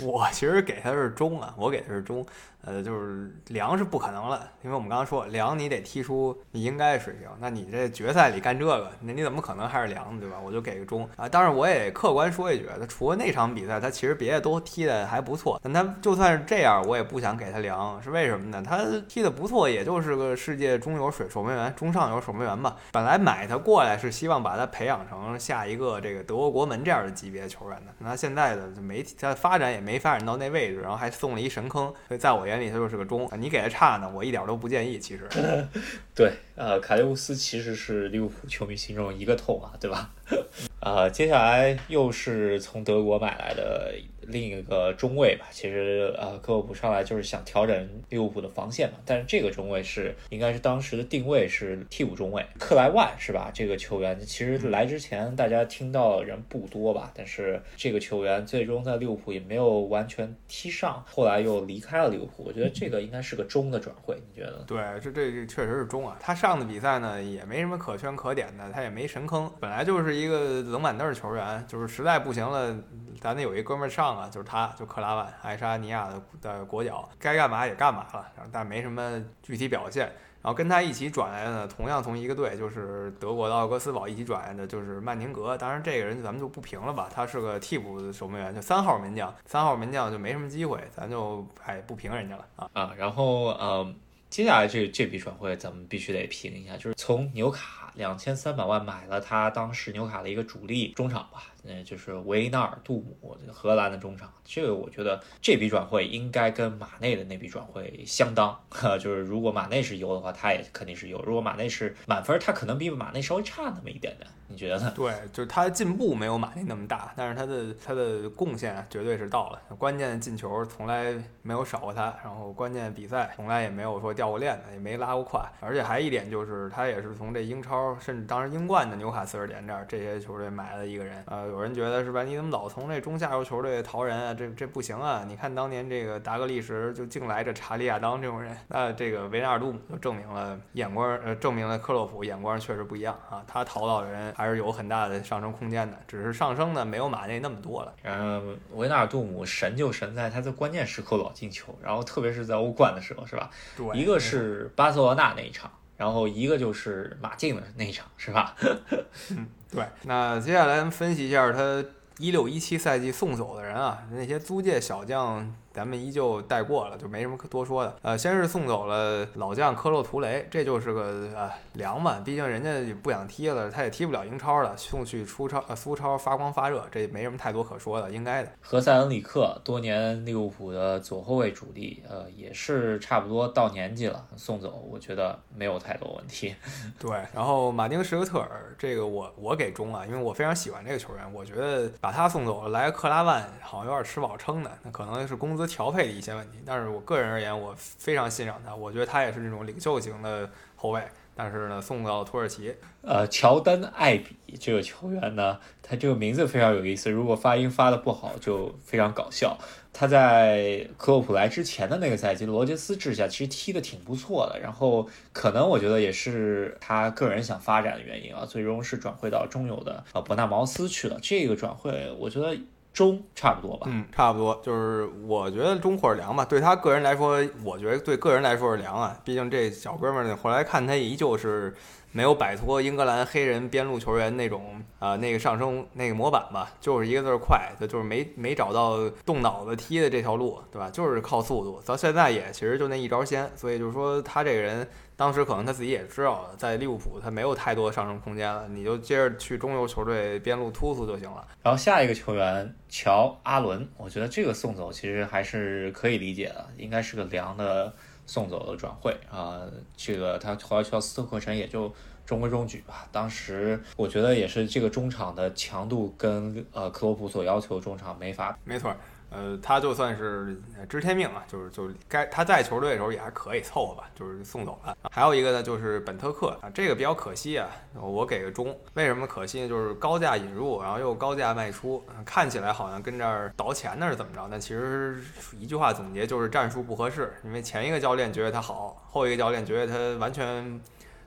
我其实给他是中啊，我给他是中，呃，就是凉是不可能了，因为我们刚刚说凉你得踢出你应该的水平，那你这决赛里干这个，那你怎么可能还是良对吧？我就给个中啊。当然我也客观说一句，他除了那场比赛，他其实别的都踢的还不错，但他就算是这样，我也不想给他凉，是为什么呢？他踢的不错，也就是个世界中游水守门员、中上游守门员吧。本来买他过来是希望把他培养成下一个这个德国国门这样的级别球员的，那现在的就没他发展也没发展到那位置，然后还送了一神坑，所以在我眼里他就是个中。你给他差呢，我一点都不建议。其实，对，呃，卡利乌斯其实是利物浦球迷心中一个痛啊，对吧？呃，接下来又是从德国买来的另一个中卫吧。其实呃，克洛普上来就是想调整利物浦的防线嘛，但是这个中卫是应该是当时的定位是替补中卫，克莱万是吧？这个球员其实来之前大家听到的人不多吧，但是这个球员最终在利物浦也没有完全踢上，后来又离开了利物浦。我觉得这个应该是个中的转会，你觉得？对，这这这确实是中啊。他上的比赛呢也没什么可圈可点的，他也没神坑，本来就是一个冷板凳球员，就是实在不行了，咱得有一哥们儿啊，就是他，就克拉万，爱沙尼亚的的国脚，该干嘛也干嘛了，但没什么具体表现。然后跟他一起转来的，同样从一个队，就是德国的奥格斯堡一起转来的，就是曼宁格。当然这个人咱们就不评了吧，他是个替补守门员，就三号门将，三号门将就没什么机会，咱就哎不评人家了啊。啊，然后呃，接下来这这笔转会咱们必须得评一下，就是从纽卡两千三百万买了他当时纽卡的一个主力中场吧，嗯，就是维纳尔杜姆，荷兰的中场。这个我觉得这笔转会应该跟马内的那笔转会相当，哈，就是如果马内是优的话，他也肯定是优；如果马内是满分，他可能比马内稍微差那么一点点。你觉得呢？对，就是他的进步没有马内那么大，但是他的他的贡献绝对是到了。关键进球从来没有少过他，然后关键比赛从来也没有说掉过链子，也没拉过胯。而且还一点就是，他也是从这英超，甚至当时英冠的纽卡斯尔联这儿这些球队买了一个人。呃，有人觉得是吧？你怎么老从这中下游球队淘人啊？这这不行啊！你看当年这个达格利什就净来这查理亚当这种人，那这个维纳尔杜姆就证明了眼光，呃，证明了克洛普眼光确实不一样啊。他淘到的人还是有很大的上升空间的，只是上升呢没有马内那么多了。然后维纳尔杜姆神就神在他在关键时刻老进球，然后特别是在欧冠的时候，是吧？对，一个是巴塞罗那那一场，然后一个就是马竞的那一场，是吧？对，那接下来咱们分析一下他一六一七赛季送走的人啊，那些租借小将。咱们依旧带过了，就没什么可多说的。呃，先是送走了老将科洛图雷，这就是个呃凉嘛，毕竟人家也不想踢了，他也踢不了英超了，送去出超呃苏超发光发热，这也没什么太多可说的，应该的。何塞恩里克多年利物浦的左后卫主力，呃，也是差不多到年纪了，送走我觉得没有太多问题。对，然后马丁什克特尔这个我我给中啊，因为我非常喜欢这个球员，我觉得把他送走了，来个克拉万好像有点吃饱撑的，那可能是工资。调配的一些问题，但是我个人而言，我非常欣赏他，我觉得他也是那种领袖型的后卫。但是呢，送到土耳其。呃，乔丹艾比这个球员呢，他这个名字非常有意思，如果发音发的不好，就非常搞笑。他在克洛普来之前的那个赛季，罗杰斯治下其实踢的挺不错的，然后可能我觉得也是他个人想发展的原因啊，最终是转会到中游的呃伯纳茅斯去了。这个转会，我觉得。中差不多吧，嗯，差不多，就是我觉得中或者凉吧。对他个人来说，我觉得对个人来说是凉啊。毕竟这小哥们儿呢，后来看他依旧是没有摆脱英格兰黑人边路球员那种啊、那个上升那个模板吧，就是一个字儿快，他就是没没找到动脑子踢的这条路，对吧？就是靠速度，到现在也其实就那一招鲜。所以就是说他这个人。当时可能他自己也知道，在利物浦他没有太多上升空间了，你就接着去中游球队边路突突就行了。然后下一个球员乔阿伦，我觉得这个送走其实还是可以理解的，应该是个凉的送走了转会啊、这个他后来去到斯特克城也就中规中矩吧。当时我觉得也是这个中场的强度跟呃克洛普所要求中场没法。没错。呃，他就算是知天命啊，就是就该他在球队的时候也还可以凑合吧，就是送走了。还有一个呢，就是本特克啊，这个比较可惜啊，我给个中。为什么可惜呢？就是高价引入，然后又高价卖出，看起来好像跟这儿倒钱呢是怎么着？但其实一句话总结就是战术不合适。因为前一个教练觉得他好，后一个教练觉得他完全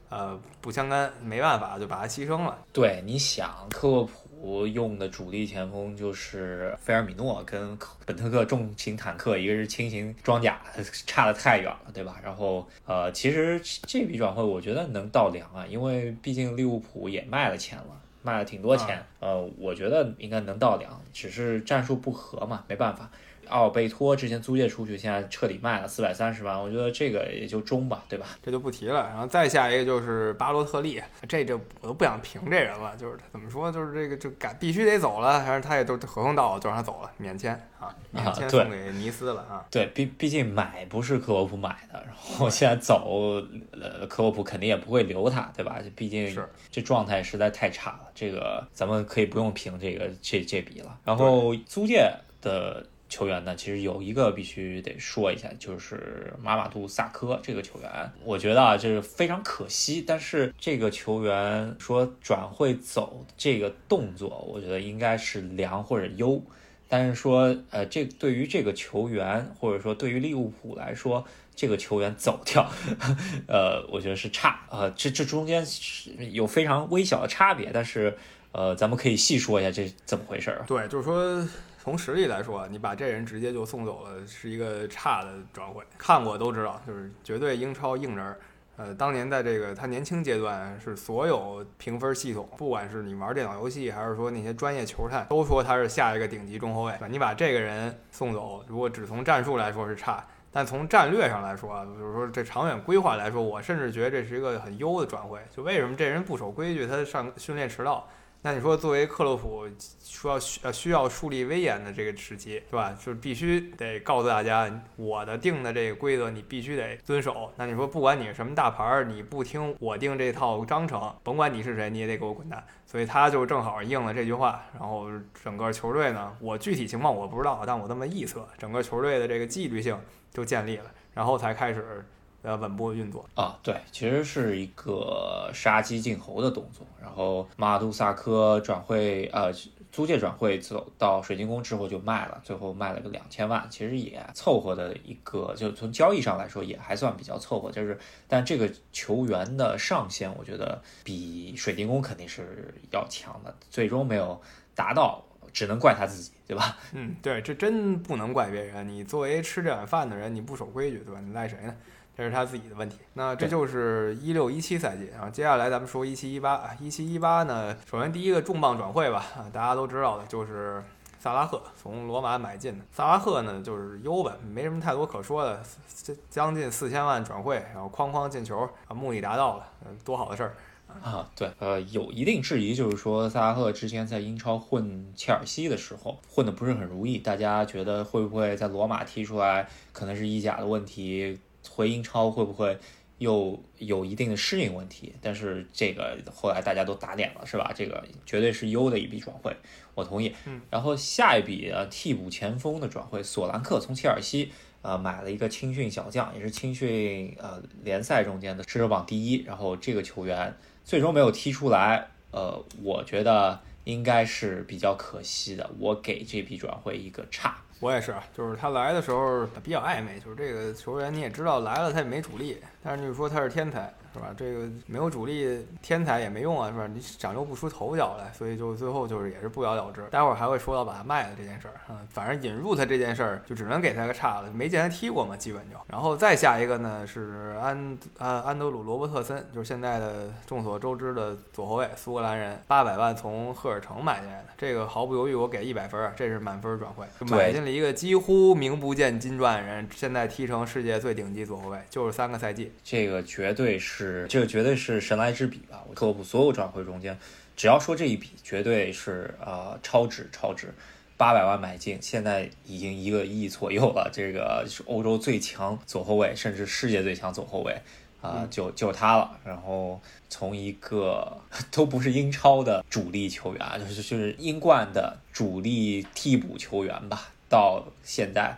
呃不相干，没办法就把他牺牲了。对，你想克洛普。用的主力前锋就是菲尔米诺跟本特克重型坦克，一个是轻型装甲，差的太远了，对吧？然后呃，其实这笔转会我觉得能到梁啊，因为毕竟利物浦也卖了钱了，卖了挺多钱，呃，我觉得应该能到两，只是战术不合嘛，没办法。奥贝托之前租借出去，现在彻底卖了四百三十万，我觉得这个也就中吧，对吧？这就不提了。然后再下一个就是巴洛特利，这就我都不想评这人了，就是怎么说，就是这个就赶必须得走了，还是他也都合同到了就让他走了，免签啊，免签送给尼斯了啊。对，毕毕竟买不是克洛普买的，然后现在走，呃，克洛普肯定也不会留他，对吧？毕竟是这状态实在太差了，这个咱们可以不用评这个这这笔了。然后租借。的球员呢，其实有一个必须得说一下，就是马马杜萨科这个球员，我觉得啊，这是非常可惜。但是这个球员说转会走这个动作，我觉得应该是良或者优。但是说，呃，这对于这个球员，或者说对于利物浦来说，这个球员走掉，呃，我觉得是差，呃，这这中间是有非常微小的差别，但是，呃，咱们可以细说一下这怎么回事儿。对，就是说从实力来说，你把这人直接就送走了，是一个差的转会。看过都知道，就是绝对英超硬人。呃，当年在这个他年轻阶段，是所有评分系统，不管是你玩电脑游戏，还是说那些专业球探，都说他是下一个顶级中后卫。你把这个人送走，如果只从战术来说是差，但从战略上来说啊，就是说这长远规划来说，我甚至觉得这是一个很优的转会。就为什么这人不守规矩，他上训练迟到？那你说，作为克洛普说需呃需要树立威严的这个时期，是吧？就是必须得告诉大家，我的定的这个规则你必须得遵守。那你说，不管你是什么大牌儿，你不听我定这套章程，甭管你是谁，你也得给我滚蛋。所以他就正好应了这句话，然后整个球队呢，我具体情况我不知道，但我这么臆测，整个球队的这个纪律性就建立了，然后才开始。呃，稳步运作啊，对，其实是一个杀鸡儆猴的动作。然后马杜萨科转会，呃，租借转会走到水晶宫之后就卖了，最后卖了个两千万，其实也凑合的一个，就从交易上来说也还算比较凑合。就是，但这个球员的上限，我觉得比水晶宫肯定是要强的，最终没有达到，只能怪他自己，对吧？嗯，对，这真不能怪别人。你作为吃这碗饭的人，你不守规矩，对吧？你赖谁呢？这是他自己的问题。那这就是一六一七赛季啊。接下来咱们说一七一八啊。一七一八呢，首先第一个重磅转会吧啊，大家都知道的就是萨拉赫从罗马买进的。萨拉赫呢就是优吧，没什么太多可说的，将近四千万转会，然后哐哐进球啊，目的达到了，多好的事儿啊！对，呃，有一定质疑，就是说萨拉赫之前在英超混切尔西的时候混的不是很如意，大家觉得会不会在罗马踢出来可能是意甲的问题？回英超会不会又有一定的适应问题？但是这个后来大家都打脸了，是吧？这个绝对是优的一笔转会，我同意。嗯，然后下一笔呃替补前锋的转会，索兰克从切尔西呃买了一个青训小将，也是青训呃联赛中间的射手榜第一。然后这个球员最终没有踢出来，呃，我觉得应该是比较可惜的。我给这笔转会一个差。我也是，就是他来的时候比较暧昧，就是这个球员你也知道来了他也没主力，但是就是说他是天才。是吧？这个没有主力，天才也没用啊，是吧？你展露不出头角来，所以就最后就是也是不了了之。待会儿还会说到把他卖了这件事儿啊，反正引入他这件事儿就只能给他个差了，没见他踢过嘛，基本就。然后再下一个呢是安安安德鲁罗伯特森，就是现在的众所周知的左后卫，苏格兰人，八百万从赫尔城买进来的，这个毫不犹豫我给一百分，这是满分转会，买进了一个几乎名不见经传的人，现在踢成世界最顶级左后卫，就是三个赛季，这个绝对是。是，这个绝对是神来之笔吧？克洛普所有转会中间，只要说这一笔，绝对是呃超值超值，八百万买进，现在已经一个亿左右了。这个是欧洲最强左后卫，甚至世界最强左后卫啊，就就他了。然后从一个 都不是英超的主力球员，就是就是英冠的主力替补球员吧，到现在。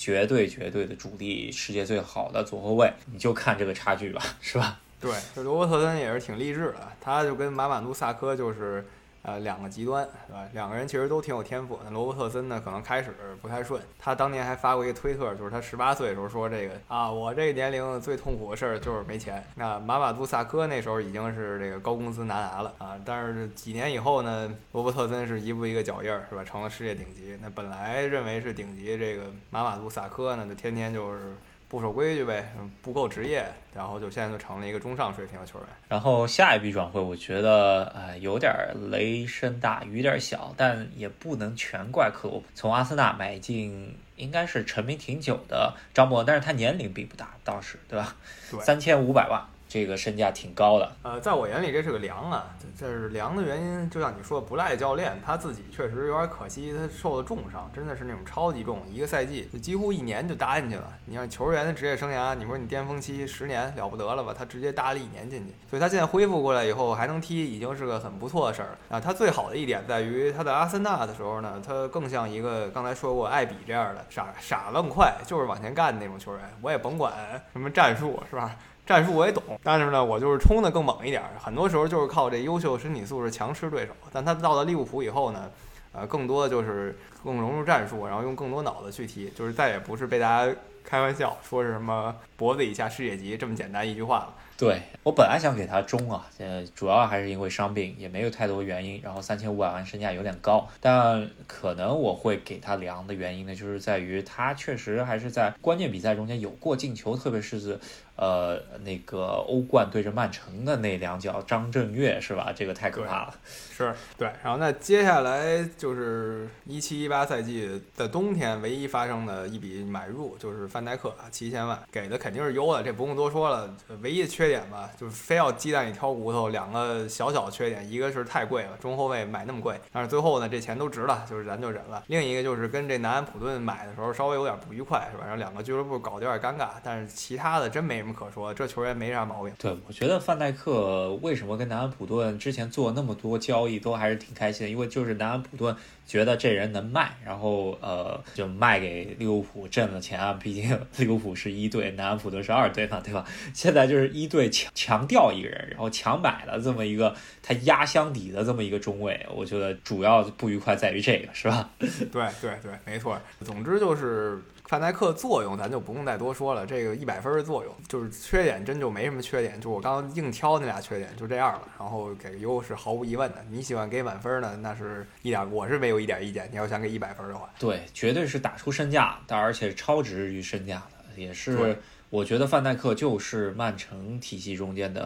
绝对绝对的主力，世界最好的左后卫，你就看这个差距吧，是吧？对，这罗伯特森也是挺励志的，他就跟马马努萨科就是。呃，两个极端，对吧？两个人其实都挺有天赋。那罗伯特森呢，可能开始不太顺。他当年还发过一个推特，就是他十八岁的时候说这个啊，我这个年龄最痛苦的事儿就是没钱。那马马杜萨科那时候已经是这个高工资拿拿了啊，但是几年以后呢，罗伯特森是一步一个脚印儿，是吧？成了世界顶级。那本来认为是顶级这个马马杜萨科呢，就天天就是。不守规矩呗，不够职业，然后就现在就成了一个中上水平的球员。然后下一笔转会，我觉得呃有点雷声大雨点小，但也不能全怪克洛普。从阿森纳买进，应该是成名挺久的张伯，但是他年龄并不大，当时对吧？三千五百万，这个身价挺高的。呃，在我眼里这是个凉啊，这是凉的原因，就像你说，不赖教练，他自己确实有点可惜，他受了重伤，真的是那种超级重，一个赛季就几乎一年就搭进去了。你像球员的职业生涯，你说你巅峰期十年了不得了吧？他直接搭了一年进去，所以他现在恢复过来以后还能踢，已经是个很不错的事儿了啊。他最好的一点在于他在阿森纳的时候呢，他更像一个刚才说过艾比这样的傻傻愣快，就是往前干的那种球员，我也甭管什么战术是吧？战术我也懂，但是呢，我就是冲的更猛一点，很多时候就是靠这优秀身体素质强吃对手。但他到了利物浦以后呢，呃，更多的就是更融入战术，然后用更多脑子去踢，就是再也不是被大家开玩笑说是什么脖子以下世界级这么简单一句话了。对我本来想给他中啊，呃，主要还是因为伤病，也没有太多原因。然后三千五百万身价有点高，但可能我会给他凉的原因呢，就是在于他确实还是在关键比赛中间有过进球，特别是呃那个欧冠对着曼城的那两脚，张震岳是吧？这个太可怕了。是对，然后那接下来就是一七一八赛季的冬天唯一发生的一笔买入，就是范戴克啊，七千万给的肯定是优的，这不用多说了。唯一的缺点吧，就是非要鸡蛋里挑骨头，两个小小缺点，一个是太贵了，中后卫买那么贵，但是最后呢，这钱都值了，就是咱就忍了。另一个就是跟这南安普顿买的时候稍微有点不愉快，是吧？然后两个俱乐部搞得有点尴尬，但是其他的真没什么可说，这球员没啥毛病。对，我觉得范戴克为什么跟南安普顿之前做那么多交易都还是挺开心的，因为就是南安普顿觉得这人能卖，然后呃就卖给利物浦挣了钱啊，毕竟 利物浦是一队，南安普顿是二队嘛，对吧？现在就是一队强强调一个人，然后强买了这么一个他压箱底的这么一个中卫，我觉得主要不愉快在于这个，是吧？对对对，没错。总之就是范戴克作用，咱就不用再多说了。这个一百分的作用，就是缺点真就没什么缺点，就我刚刚硬挑那俩缺点就这样了。然后给个优是毫无疑问的。你喜欢给满分呢，那是一点，我是没有一点意见。你要想给一百分的话，对，绝对是打出身价，但而且超值于身价的，也是。我觉得范戴克就是曼城体系中间的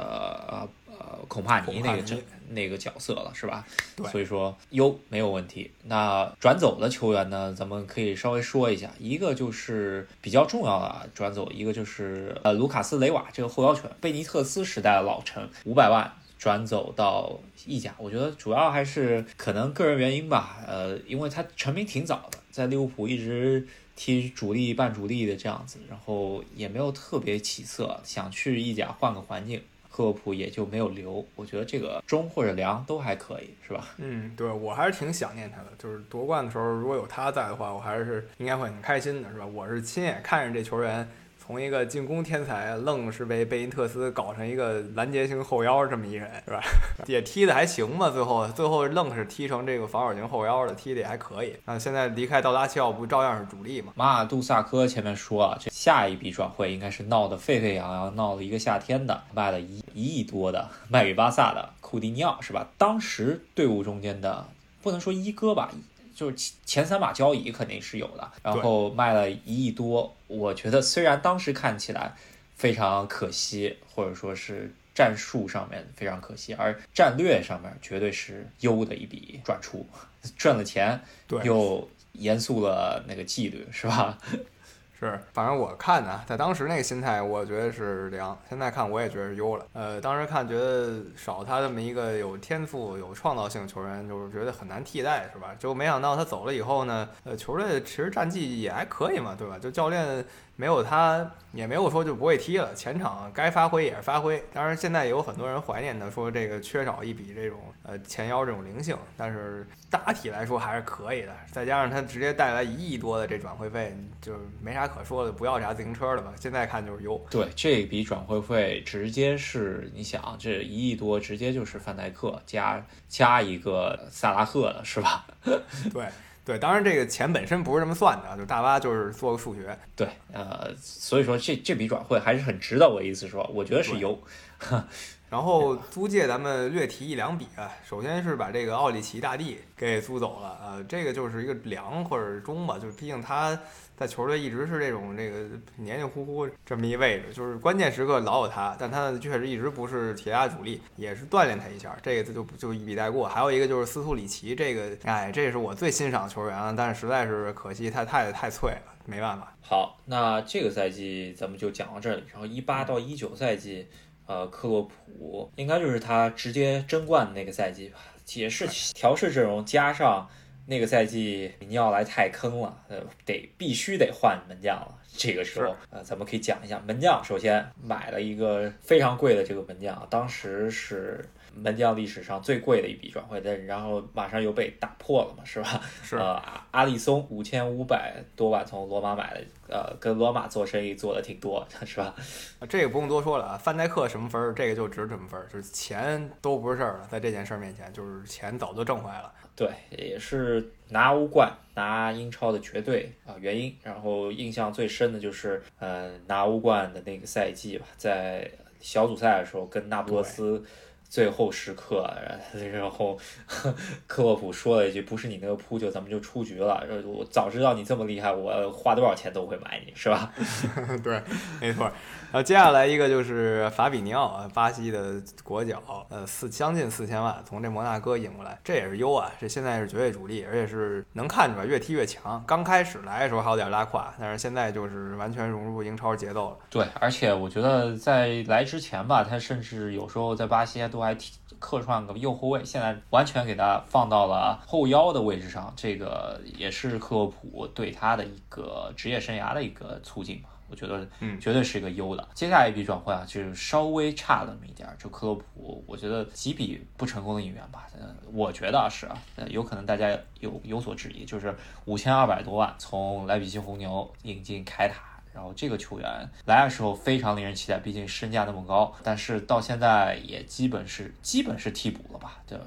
呃呃孔帕尼那个角那个角色了，是吧？对所以说优没有问题。那转走的球员呢，咱们可以稍微说一下，一个就是比较重要的啊转走，一个就是呃卢卡斯雷瓦这个后腰权，贝尼特斯时代的老臣，五百万。转走到意甲，我觉得主要还是可能个人原因吧，呃，因为他成名挺早的，在利物浦一直踢主力半主力的这样子，然后也没有特别起色，想去意甲换个环境，科普也就没有留。我觉得这个中或者良都还可以，是吧？嗯，对我还是挺想念他的。就是夺冠的时候，如果有他在的话，我还是应该会很开心的，是吧？我是亲眼看着这球员。从一个进攻天才，愣是被贝因特斯搞成一个拦截型后腰这么一人，是吧？也踢的还行吧，最后最后愣是踢成这个防守型后腰的，踢的也还可以。那现在离开道拉齐奥，不照样是主力吗？马尔杜萨科前面说啊，这下一笔转会应该是闹得沸沸扬扬，闹了一个夏天的，卖了一一亿多的，卖给巴萨的库蒂尼奥，是吧？当时队伍中间的不能说一哥吧。就是前三把交椅肯定是有的，然后卖了一亿多，我觉得虽然当时看起来非常可惜，或者说是战术上面非常可惜，而战略上面绝对是优的一笔转出，赚了钱，又严肃了那个纪律，是吧？是，反正我看呢，在当时那个心态，我觉得是良。现在看，我也觉得是优了。呃，当时看觉得少他这么一个有天赋、有创造性球员，就是觉得很难替代，是吧？就没想到他走了以后呢，呃，球队其实战绩也还可以嘛，对吧？就教练没有他，也没有说就不会踢了，前场该发挥也是发挥。当然，现在也有很多人怀念他，说这个缺少一笔这种呃前腰这种灵性，但是大体来说还是可以的。再加上他直接带来一亿多的这转会费，就没啥可说的，不要啥自行车了吧？现在看就是优。对，这笔转会费直接是你想，这一亿多直接就是范戴克加加一个萨拉赫了，是吧？对。对，当然这个钱本身不是这么算的，就大巴就是做个数学。对，呃，所以说这这笔转会还是很值的。我意思说，我觉得是有。然后租借咱们略提一两笔啊，首先是把这个奥里奇大帝给租走了，呃，这个就是一个良或者中吧，就是毕竟他在球队一直是这种这个黏黏糊糊这么一位置，就是关键时刻老有他，但他确实一直不是铁打主力，也是锻炼他一下，这个就就一笔带过。还有一个就是斯图里奇，这个哎，这是我最欣赏的球员了，但是实在是可惜他太太脆了，没办法。好，那这个赛季咱们就讲到这里，然后一八到一九赛季。呃，克洛普应该就是他直接争冠的那个赛季吧，也是调试阵容加上那个赛季米尼奥莱太坑了，呃，得必须得换门将了。这个时候，呃，咱们可以讲一下门将。首先买了一个非常贵的这个门将，当时是门将历史上最贵的一笔转会，但然后马上又被打破了嘛，是吧？是呃，阿阿里松五千五百多万从罗马买的，呃，跟罗马做生意做的挺多，是吧？这个不用多说了啊，范戴克什么分儿，这个就值什么分儿，就是钱都不是事儿了，在这件事儿面前，就是钱早就挣回来了。对，也是拿欧冠、拿英超的绝对啊原因。然后印象最深的就是，呃，拿欧冠的那个赛季吧，在小组赛的时候跟那不勒斯最后时刻，然后 克洛普说了一句：“不是你那个扑救，咱们就出局了。”我早知道你这么厉害，我花多少钱都会买你，是吧？对，没错。然后接下来一个就是法比尼奥啊，巴西的国脚，呃，四将近四千万从这摩纳哥引过来，这也是优啊，这现在是绝对主力，而且是能看出来越踢越强。刚开始来的时候还有点拉胯，但是现在就是完全融入英超节奏了。对，而且我觉得在来之前吧，他甚至有时候在巴西都还客串个右后卫，现在完全给他放到了后腰的位置上，这个也是克洛普对他的一个职业生涯的一个促进吧。我觉得，嗯绝对是一个优的。接下来一笔转会啊，就是稍微差了那么一点儿，就克洛普，我觉得几笔不成功的引援吧，嗯，我觉得是啊，呃，有可能大家有有所质疑，就是五千二百多万从莱比锡红牛引进凯塔。然后这个球员来的时候非常令人期待，毕竟身价那么高，但是到现在也基本是基本是替补了吧？这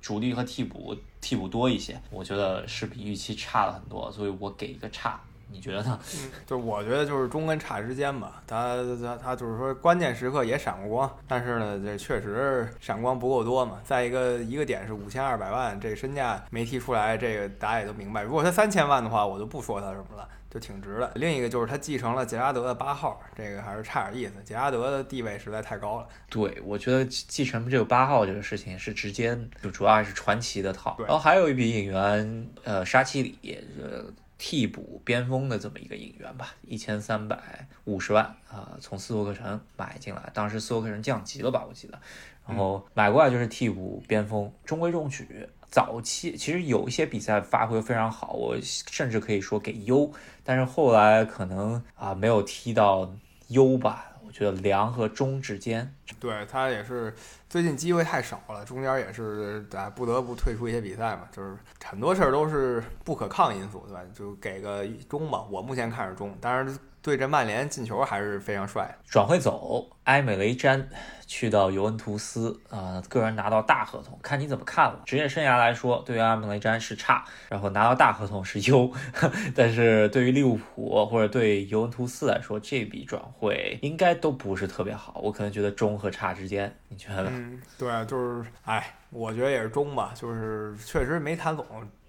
主力和替补替补多一些，我觉得是比预期差了很多，所以我给一个差。你觉得呢？就我觉得就是中跟差之间吧，他他他就是说关键时刻也闪过光，但是呢，这确实闪光不够多嘛。再一个一个点是五千二百万，这身价没提出来，这个大家也都明白。如果他三千万的话，我就不说他什么了，就挺值的。另一个就是他继承了杰拉德的八号，这个还是差点意思。杰拉德的地位实在太高了。对，我觉得继继承这个八号这个事情是直接，就主要还是传奇的套。然后还有一笔引援，呃，沙奇里，呃。替补边锋的这么一个引援吧，一千三百五十万啊、从斯托克城买进来，当时斯托克城降级了吧，我记得，然后买过来就是替补边锋，中规中矩。早期其实有一些比赛发挥非常好，我甚至可以说给优，但是后来可能啊、没有踢到优吧，我觉得良和中之间。对他也是最近机会太少了，中间也是啊不得不退出一些比赛嘛，就是很多事儿都是不可抗因素，对吧？就给个中吧，我目前看是中，当然对阵曼联进球还是非常帅。转会走，埃美雷詹去到尤文图斯，啊、个人拿到大合同，看你怎么看了。职业生涯来说，对于埃美雷詹是差，然后拿到大合同是优，但是对于利物浦或者对尤文图斯来说，这笔转会应该都不是特别好。我可能觉得中和差之间，你觉得？嗯，对，就是哎，我觉得也是中吧，就是确实没谈拢。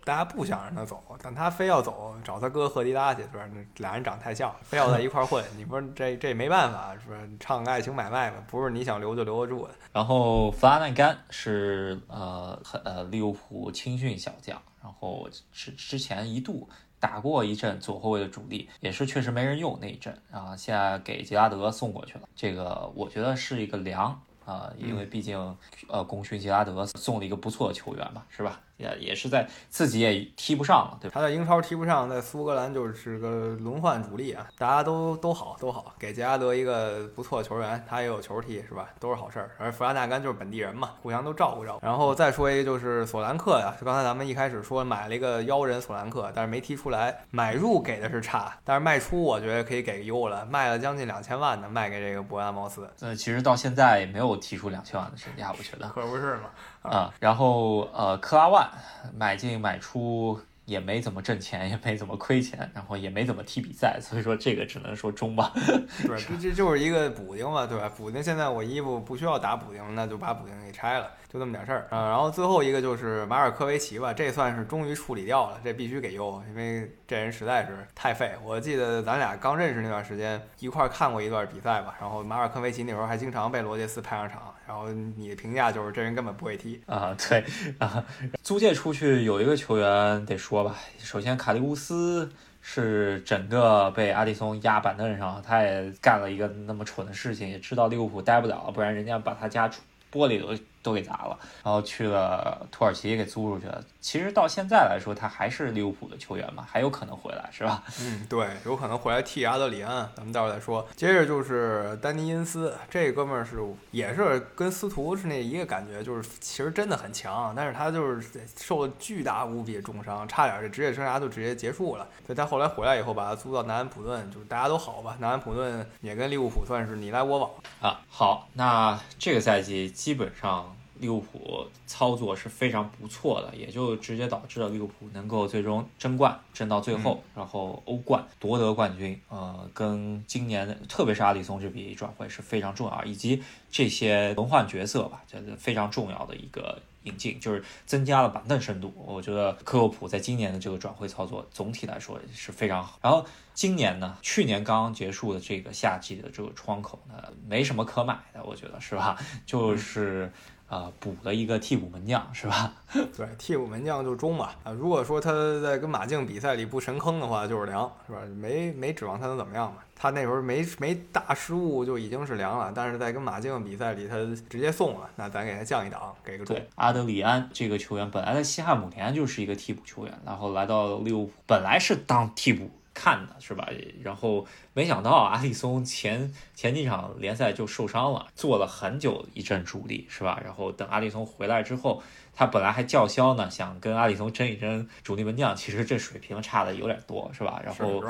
大家不想让他走，但他非要走，找他哥赫迪拉去，是吧？那俩人长太像，非要在一块儿混。你说这这没办法，是吧？唱个爱情买卖嘛，不是你想留就留得住的。然后弗拉内甘是呃很呃利物浦青训小将，然后之之前一度打过一阵左后卫的主力，也是确实没人用那一阵啊，现在给杰拉德送过去了，这个我觉得是一个良啊，因为毕竟呃功勋杰拉德送了一个不错的球员嘛，是吧？也也是在自己也踢不上了，对吧？他在英超踢不上，在苏格兰就是个轮换主力啊，大家都都好都好，给杰拉德一个不错的球员，他也有球踢是吧？都是好事儿。而弗拉纳甘就是本地人嘛，互相都照顾照顾。然后再说一个就是索兰克呀，就刚才咱们一开始说买了一个妖人索兰克，但是没踢出来，买入给的是差，但是卖出我觉得可以给个优了，卖了将近两千万呢，卖给这个伯恩茅斯，呃，其实到现在也没有踢出两千万的身价，我觉得。可不是嘛？啊、然后呃，克拉万买进买出也没怎么挣钱，也没怎么亏钱，然后也没怎么踢比赛，所以说这个只能说中吧。对，这这就是一个补丁嘛，对吧？补丁现在我衣服不需要打补丁，那就把补丁给拆了，就这么点事儿啊。然后最后一个就是马尔科维奇吧，这算是终于处理掉了，这必须给优，因为这人实在是太废。我记得咱俩刚认识那段时间一块看过一段比赛吧，然后马尔科维奇那时候还经常被罗杰斯派上场，然后你的评价就是这人根本不会踢。啊，对啊，租借出去有一个球员得说吧，首先卡利乌斯是整个被阿里松压板凳上，他也干了一个那么蠢的事情，也知道利物浦待不了，不然人家把他家玻璃都都给砸了，然后去了土耳其给租出去了。其实到现在来说，他还是利物浦的球员嘛，还有可能回来，是吧？嗯，对，有可能回来替阿德里安，咱们待会儿再说。接着就是丹尼因斯，这哥们儿是也是跟司徒是那一个感觉，就是其实真的很强，但是他就是受了巨大无比的重伤，差点这职业生涯就直接结束了。所以他后来回来以后，把他租到南安普顿，就是大家都好吧。南安普顿也跟利物浦算是你来我往啊。好，那这个赛季基本上。利物浦操作是非常不错的，也就直接导致了利物浦能够最终争冠，争到最后，然后欧冠夺得冠军。呃，跟今年特别是阿里松这笔转会是非常重要，以及这些轮换角色吧，这是非常重要的一个引进，就是增加了板凳深度。我觉得克洛普在今年的这个转会操作总体来说是非常好。然后今年呢，去年刚刚结束的这个夏季的这个窗口呢，没什么可买的，我觉得是吧？就是。啊，补了一个替补门将是吧？对，替补门将就中吧。啊，如果说他在跟马竞比赛里不神坑的话，就是凉，是吧？没没指望他能怎么样嘛。他那时候没没大失误就已经是凉了，但是在跟马竞比赛里他直接送了，那咱给他降一档，给个中。阿德里安这个球员本来在西汉姆联就是一个替补球员，然后来到利物浦本来是当替补。看的是吧？然后没想到阿里松前前几场联赛就受伤了，做了很久一阵主力是吧？然后等阿里松回来之后，他本来还叫嚣呢，想跟阿里松争一争主力门将，其实这水平差的有点多是吧？然后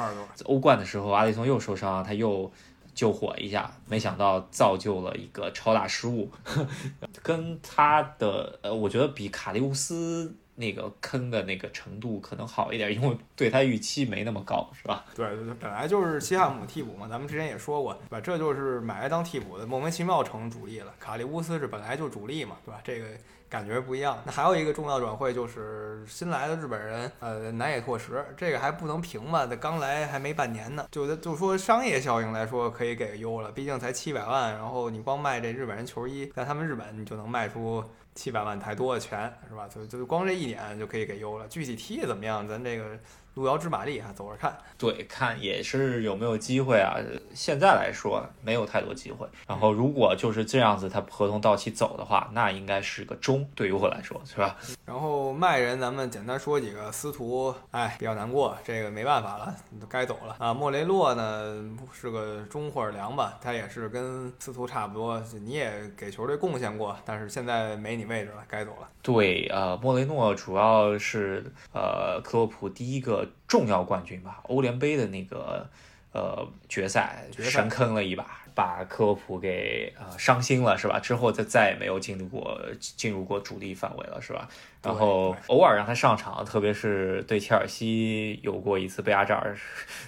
欧冠的时候阿里松又受伤，他又救火一下，没想到造就了一个超大失误，跟他的呃，我觉得比卡利乌斯。那个坑的那个程度可能好一点，因为对他预期没那么高，是吧？对对对，本来就是西汉姆替补嘛，咱们之前也说过，对吧？这就是买来当替补的，莫名其妙成主力了。卡利乌斯是本来就主力嘛，对吧？这个感觉不一样。那还有一个重要转会就是新来的日本人，呃，南野拓实，这个还不能评吧？他刚来还没半年呢，就就说商业效应来说可以给优了，毕竟才七百万，然后你光卖这日本人球衣，在他们日本你就能卖出。七百万太多的钱是吧？就就光这一点就可以给优了。具体踢的怎么样，咱这个。路遥知马力啊，走着看。对，看也是有没有机会啊。现在来说没有太多机会。然后如果就是这样子，他合同到期走的话，那应该是个中，对于我来说是吧？然后卖人，咱们简单说几个。司徒，哎，比较难过，这个没办法了，该走了啊。莫雷洛呢是个中或者良吧，他也是跟司徒差不多，你也给球队贡献过，但是现在没你位置了，该走了。对，呃，莫雷诺主要是呃克洛普第一个。重要冠军吧，欧联杯的那个呃决赛神坑了一把，把科洛普给呃伤心了是吧？之后就再也没有进入过进入过主力范围了是吧？然后偶尔让他上场，特别是对切尔西有过一次被阿扎尔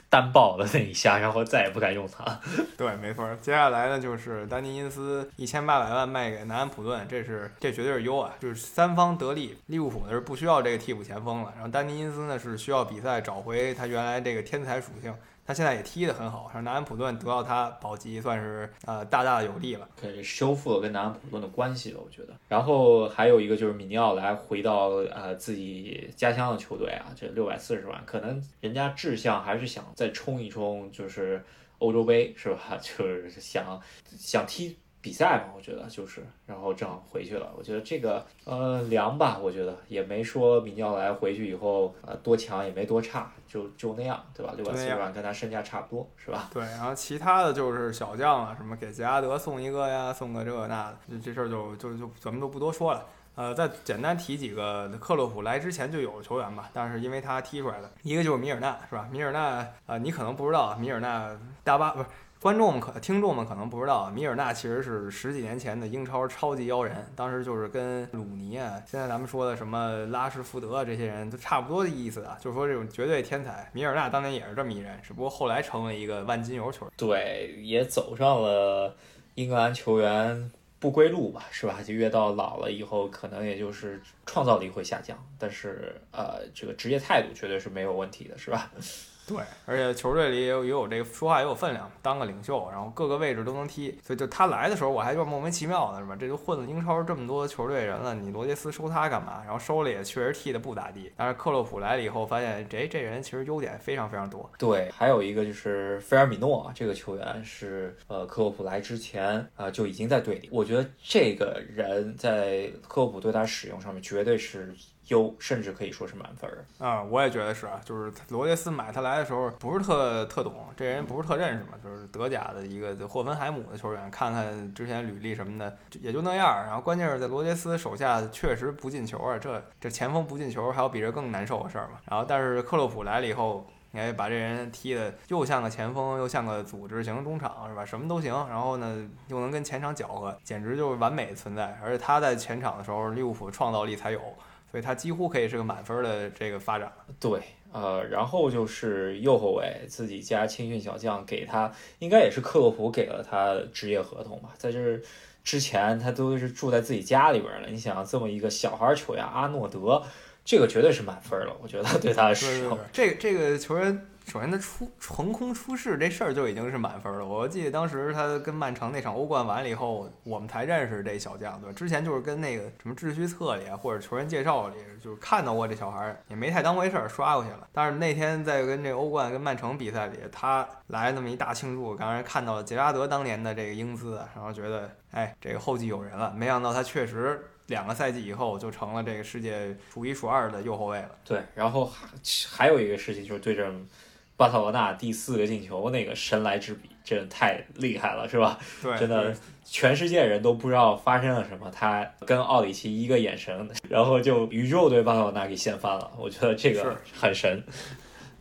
单爆的那一下，然后再也不敢用他。对，没错。接下来呢就是丹尼因斯一千八百万卖给南安普顿，这是这绝对是优啊，就是三方得利。利物浦呢是不需要这个替补前锋了，然后丹尼因斯呢是需要比赛找回他原来这个天才属性。他现在也踢得很好，让南安普顿得到他保级，算是呃大大的有利了，可以修复了跟南安普顿的关系了，我觉得。然后还有一个就是米尼奥来回到呃自己家乡的球队啊，这六百四十万，可能人家志向还是想再冲一冲，就是欧洲杯是吧？就是想想踢。比赛嘛，我觉得就是，然后正好回去了。我觉得这个呃凉吧，我觉得也没说米奥来回去以后呃多强，也没多差，就就那样，对吧？六百四十万跟他身价差不多，是吧？对，然后其他的就是小将了，什么给杰拉德送一个呀，送个这个那的，这事儿就就就咱们就不多说了。呃，再简单提几个克洛普来之前就有的球员吧，但是因为他踢出来的，一个就是米尔纳，是吧？米尔纳呃，你可能不知道，米尔纳大巴不是。观众们可听众们可能不知道，米尔纳其实是十几年前的英超超级妖人，当时就是跟鲁尼啊，现在咱们说的什么拉什福德啊这些人都差不多的意思啊，就是说这种绝对天才。米尔纳当年也是这么一人，只不过后来成为一个万金油球员，对，也走上了英格兰球员不归路吧，是吧？就越到老了以后，可能也就是创造力会下降，但是呃，这个职业态度绝对是没有问题的，是吧？对，而且球队里也有也有这个说话也有分量，当个领袖，然后各个位置都能踢，所以就他来的时候我还有点莫名其妙的是吧？这都混了英超这么多球队人了，你罗杰斯收他干嘛？然后收了也确实踢的不咋地，但是克洛普来了以后发现，这这人其实优点非常非常多。对，还有一个就是菲尔米诺这个球员是呃克洛普来之前啊、呃就已经在队里，我觉得这个人在克洛普对他使用上面绝对是优，甚至可以说是满分儿。啊、我也觉得是啊，就是罗杰斯买他来的时候不是特特懂，这人不是特认识嘛，就是德甲的一个霍芬海姆的球员，看看之前履历什么的也就那样。然后关键是在罗杰斯手下确实不进球啊，这这前锋不进球还有比这更难受的事儿嘛。然后但是克洛普来了以后。哎，把这人踢的又像个前锋，又像个组织型中场，是吧？什么都行。然后呢，又能跟前场搅和，简直就是完美的存在。而且他在前场的时候，利物浦创造力才有，所以他几乎可以是个满分的这个发展。对，呃，然后就是右后卫自己家青训小将给他，应该也是克洛普给了他职业合同吧，在这之前他都是住在自己家里边儿了。你想这么一个小孩儿球员阿诺德，这个绝对是满分了，我觉得对他的这个这个球员，首先他出横空出世这事儿就已经是满分了。我记得当时他跟曼城那场欧冠完了以后，我们才认识这小将，对？之前就是跟那个什么秩序册里，或者球员介绍里，就是看到过这小孩儿，也没太当回事儿，刷过去了。但是那天在跟这欧冠跟曼城比赛里，他来那么一大庆祝，刚才看到了杰拉德当年的这个英姿，然后觉得，哎，这个后继有人了。没想到他确实两个赛季以后就成了这个世界数一数二的右后卫了。对，然后还还有一个事情就是对阵巴塞罗那第四个进球那个神来之笔，真的太厉害了，是吧？对，真的全世界人都不知道发生了什么，他跟奥里奇一个眼神，然后就宇宙对巴塞罗那给掀翻了。我觉得这个很神。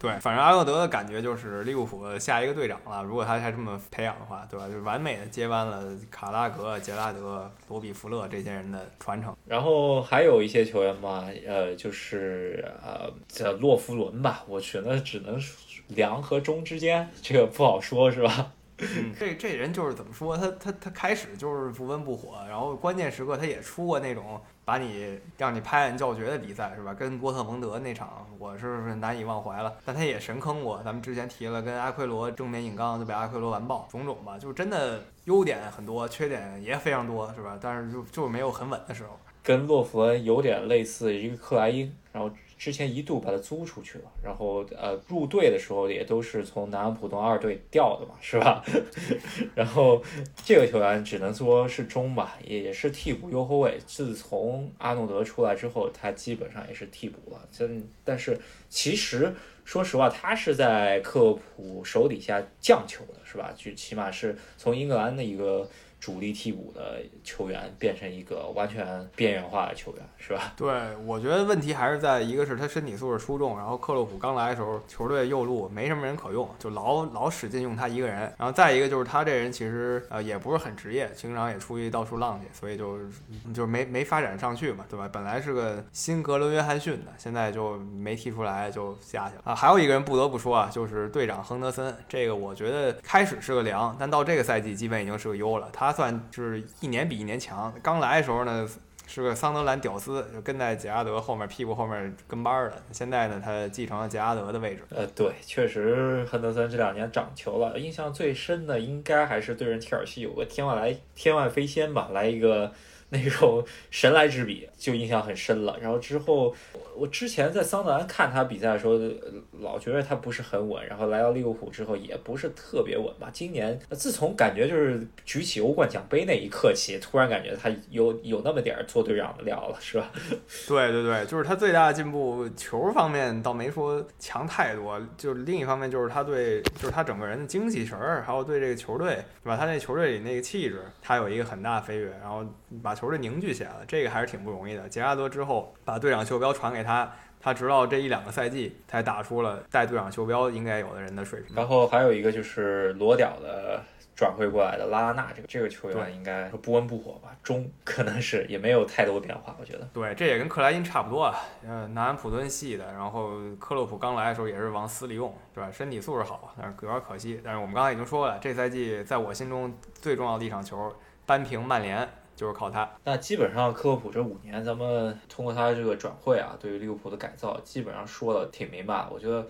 对，反正阿诺德的感觉就是利物浦的下一个队长了。如果他还这么培养的话，对吧？就完美的接班了卡拉格、杰拉德、罗比福勒这些人的传承。然后还有一些球员吧，呃，就是呃，叫洛夫伦吧，我觉得只能良和中之间，这个不好说，是吧？嗯，这这人就是怎么说，他他他开始就是不温不火，然后关键时刻他也出过那种把你让你拍案叫绝的比赛，是吧？跟多特蒙德那场，我是难以忘怀了。但他也神坑过，咱们之前提了，跟阿奎罗正面硬刚就被阿奎罗完爆，种种吧，就真的优点很多，缺点也非常多，是吧？但是就就是没有很稳的时候。跟洛夫伦有点类似一个克莱因，然后之前一度把他租出去了，然后呃入队的时候也都是从南安普顿二队调的嘛，是吧？然后这个球员只能说是中吧，也是替补右后卫。自从阿诺德出来之后，他基本上也是替补了。真，但是其实说实话，他是在克普手底下降球的，是吧？就起码是从英格兰的一个主力替补的球员变成一个完全边缘化的球员，是吧？对，我觉得问题还是在一个是他身体素质出众，然后克洛普刚来的时候，球队右路没什么人可用，就老老使劲用他一个人。然后再一个就是他这人其实呃也不是很职业，经常也出去到处浪去，所以就就没没发展上去嘛，对吧？本来是个新格伦约翰逊的，现在就没踢出来就下去了啊。还有一个人不得不说啊，就是队长亨德森，这个我觉得开始是个良，但到这个赛季基本已经是个优了，他他算就是一年比一年强。刚来的时候呢。是个桑德兰屌丝，就跟在杰拉德后面屁股后面跟班儿的。现在呢，他继承了杰拉德的位置。呃，对，确实亨德森这两年长球了。印象最深的应该还是对阵切尔西有个天外来天外飞仙吧，来一个 那种神来之笔，就印象很深了。然后之后，我之前在桑德兰看他比赛的时候，老觉得他不是很稳，然后来到利物浦之后也不是特别稳吧。今年自从感觉就是举起欧冠奖杯那一刻起，突然感觉他有有那么点儿做队长的料了，是吧？对对对，就是他最大的进步，球方面倒没说强太多，就是另一方面就是他对，就是他整个人的精气神儿，还有对这个球队，对吧？他那球队里那个气质，他有一个很大的飞跃，然后把球队凝聚起来了，这个还是挺不容易的。杰拉德之后把队长袖标传给他。他直到这一两个赛季才打出了带队长袖标应该有的人的水平。然后还有一个就是裸屌的转会过来的拉拉纳，这个这个球员应该说不温不火吧，中可能是也没有太多变化，我觉得。对，这也跟克莱因差不多啊，呃，南安普敦系的，然后克洛普刚来的时候也是往死里用，对吧？身体素质好，但是有点可惜。但是我们刚才已经说了，这赛季在我心中最重要的一场球，扳平曼联就是靠他。那基本上克洛普这五年，咱们通过他这个转会啊，对于利物浦的改造，基本上说的挺明白。我觉得，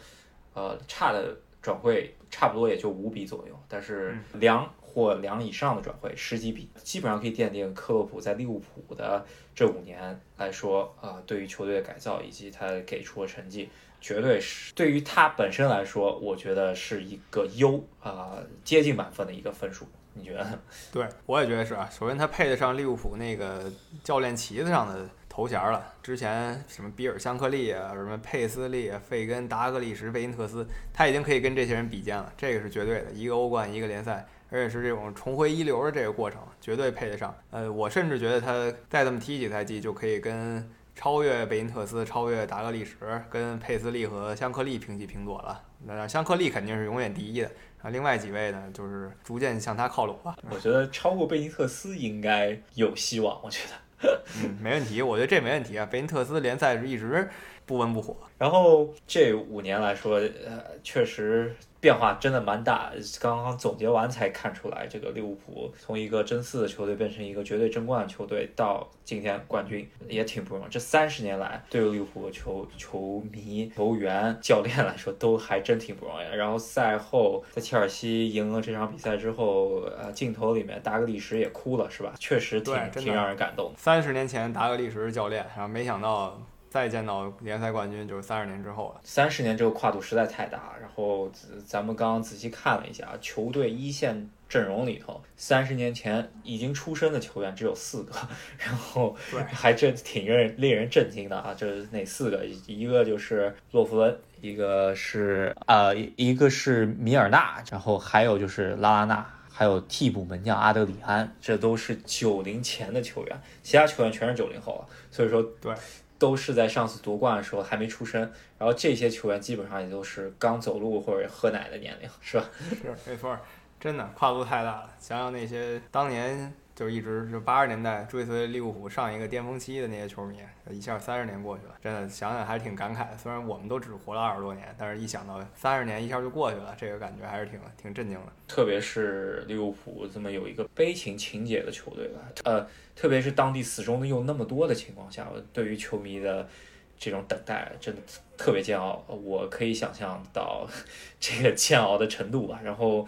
呃差的转会差不多也就五笔左右，但是嗯两或两以上的转会十几笔，基本上可以奠定克洛普在利物浦的这五年来说，啊，对于球队的改造以及他给出的成绩，绝对是对于他本身来说，我觉得是一个优啊、接近满分的一个分数。你觉得？对，我也觉得是啊。首先，他配得上利物浦那个教练旗子上的头衔了。之前什么比尔·香克利啊，什么佩斯利、费根、达格利什、贝因特斯，他已经可以跟这些人比肩了，这个是绝对的。一个欧冠，一个联赛，而且是这种重回一流的这个过程，绝对配得上。呃，我甚至觉得他再这么踢几赛季，就可以跟超越贝因特斯、超越达格利什、跟佩斯利和香克利平起平坐了。那香克利肯定是永远第一的。啊，另外几位呢，就是逐渐向他靠拢吧。我觉得超过贝尼特斯应该有希望。我觉得。嗯，没问题，我觉得这没问题啊。贝尼特斯联赛是一直不温不火，然后这五年来说，呃，确实变化真的蛮大。刚刚总结完才看出来，这个利物浦从一个争四的球队变成一个绝对争冠的球队，到今天冠军也挺不容易。这三十年来，对于利物浦球球迷、球员、教练来说，都还真挺不容易。然后赛后在切尔西赢了这场比赛之后，呃，镜头里面达格利什也哭了，是吧？确实挺挺让人感动。三十年前达格利什是教练，然后没想到再见到联赛冠军就是三十年之后了。三十年这个跨度实在太大，然后咱咱们刚刚仔细看了一下，球队一线阵容里头，三十年前已经出生的球员只有四个，然后对还真挺令人令人震惊的啊！这是哪四个？一个就是洛夫伦，一个是呃，一个是米尔纳，然后还有就是拉拉纳。还有替补门将阿德里安，这都是九零前的球员，其他球员全是九零后啊，所以说对，都是在上次夺冠的时候还没出生，然后这些球员基本上也都是刚走路或者喝奶的年龄，是吧？是没错，真的跨度太大了。想想那些当年就一直就八十年代追随利物浦上一个巅峰期的那些球迷，一下三十年过去了，真的想想还是挺感慨的。虽然我们都只活了二十多年，但是一想到三十年一下就过去了，这个感觉还是挺挺震惊的。特别是利物浦这么有一个悲情情节的球队吧，呃，特别是当地死忠的又那么多的情况下，对于球迷的这种等待真的特别煎熬，我可以想象到 这个煎熬的程度吧。然后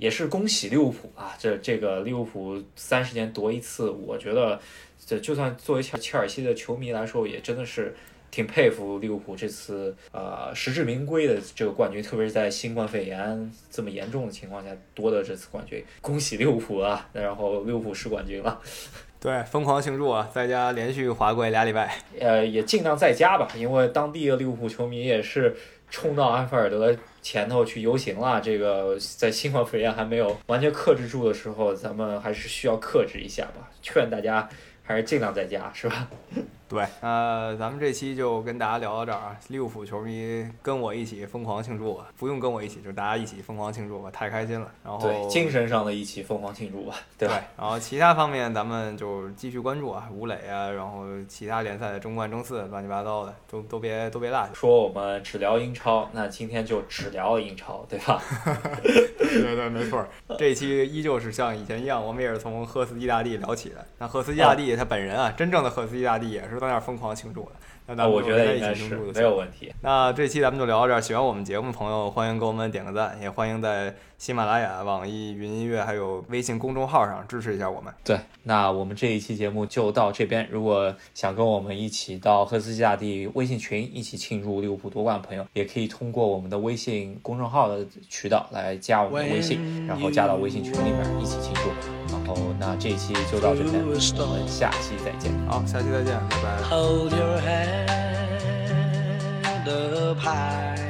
也是恭喜利物浦啊，这这个利物浦三十年夺一次，我觉得这就算作为切切尔西的球迷来说，也真的是。挺佩服利物浦这次呃实至名归的这个冠军，特别是在新冠肺炎这么严重的情况下夺得这次冠军，恭喜利物浦啊！然后利物浦是冠军了，对，疯狂庆祝啊，在家连续滑跪俩礼拜。呃，也尽量在家吧，因为当地的利物浦球迷也是冲到安菲尔德前头去游行了。这个在新冠肺炎还没有完全克制住的时候，咱们还是需要克制一下吧，劝大家还是尽量在家，是吧？对，呃，咱们这期就跟大家聊到这儿啊。利物浦球迷跟我一起疯狂庆祝吧，不用跟我一起，就是大家一起疯狂庆祝吧，太开心了。然后对，精神上的一起疯狂庆祝吧，对吧？然后其他方面咱们就继续关注啊，吴磊啊，然后其他联赛的争冠、争四，乱七八糟的都都别都别落下。说我们只聊英超，那今天就只聊英超，对吧？对对，没错。这一期依旧是像以前一样，我们也是从赫斯基大帝聊起的。那赫斯基大帝他本人啊，真正的赫斯基大帝也是在那儿疯狂庆祝的。那咱啊，们我觉就在一得应该是起庆祝就行没有问题。那这期咱们就聊到这儿，喜欢我们节目的朋友，欢迎给我们点个赞，也欢迎在喜马拉雅、网易云音乐还有微信公众号上支持一下我们。对，那我们这一期节目就到这边。如果想跟我们一起到赫斯基大帝微信群一起庆祝利物浦夺冠的朋友，也可以通过我们的微信公众号的渠道来加我们的微信，然后加到微信群里面一起庆祝。然后，那这一期就到这边，我们下期再见。好，下期再见，拜拜。Hold your hand up high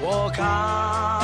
我看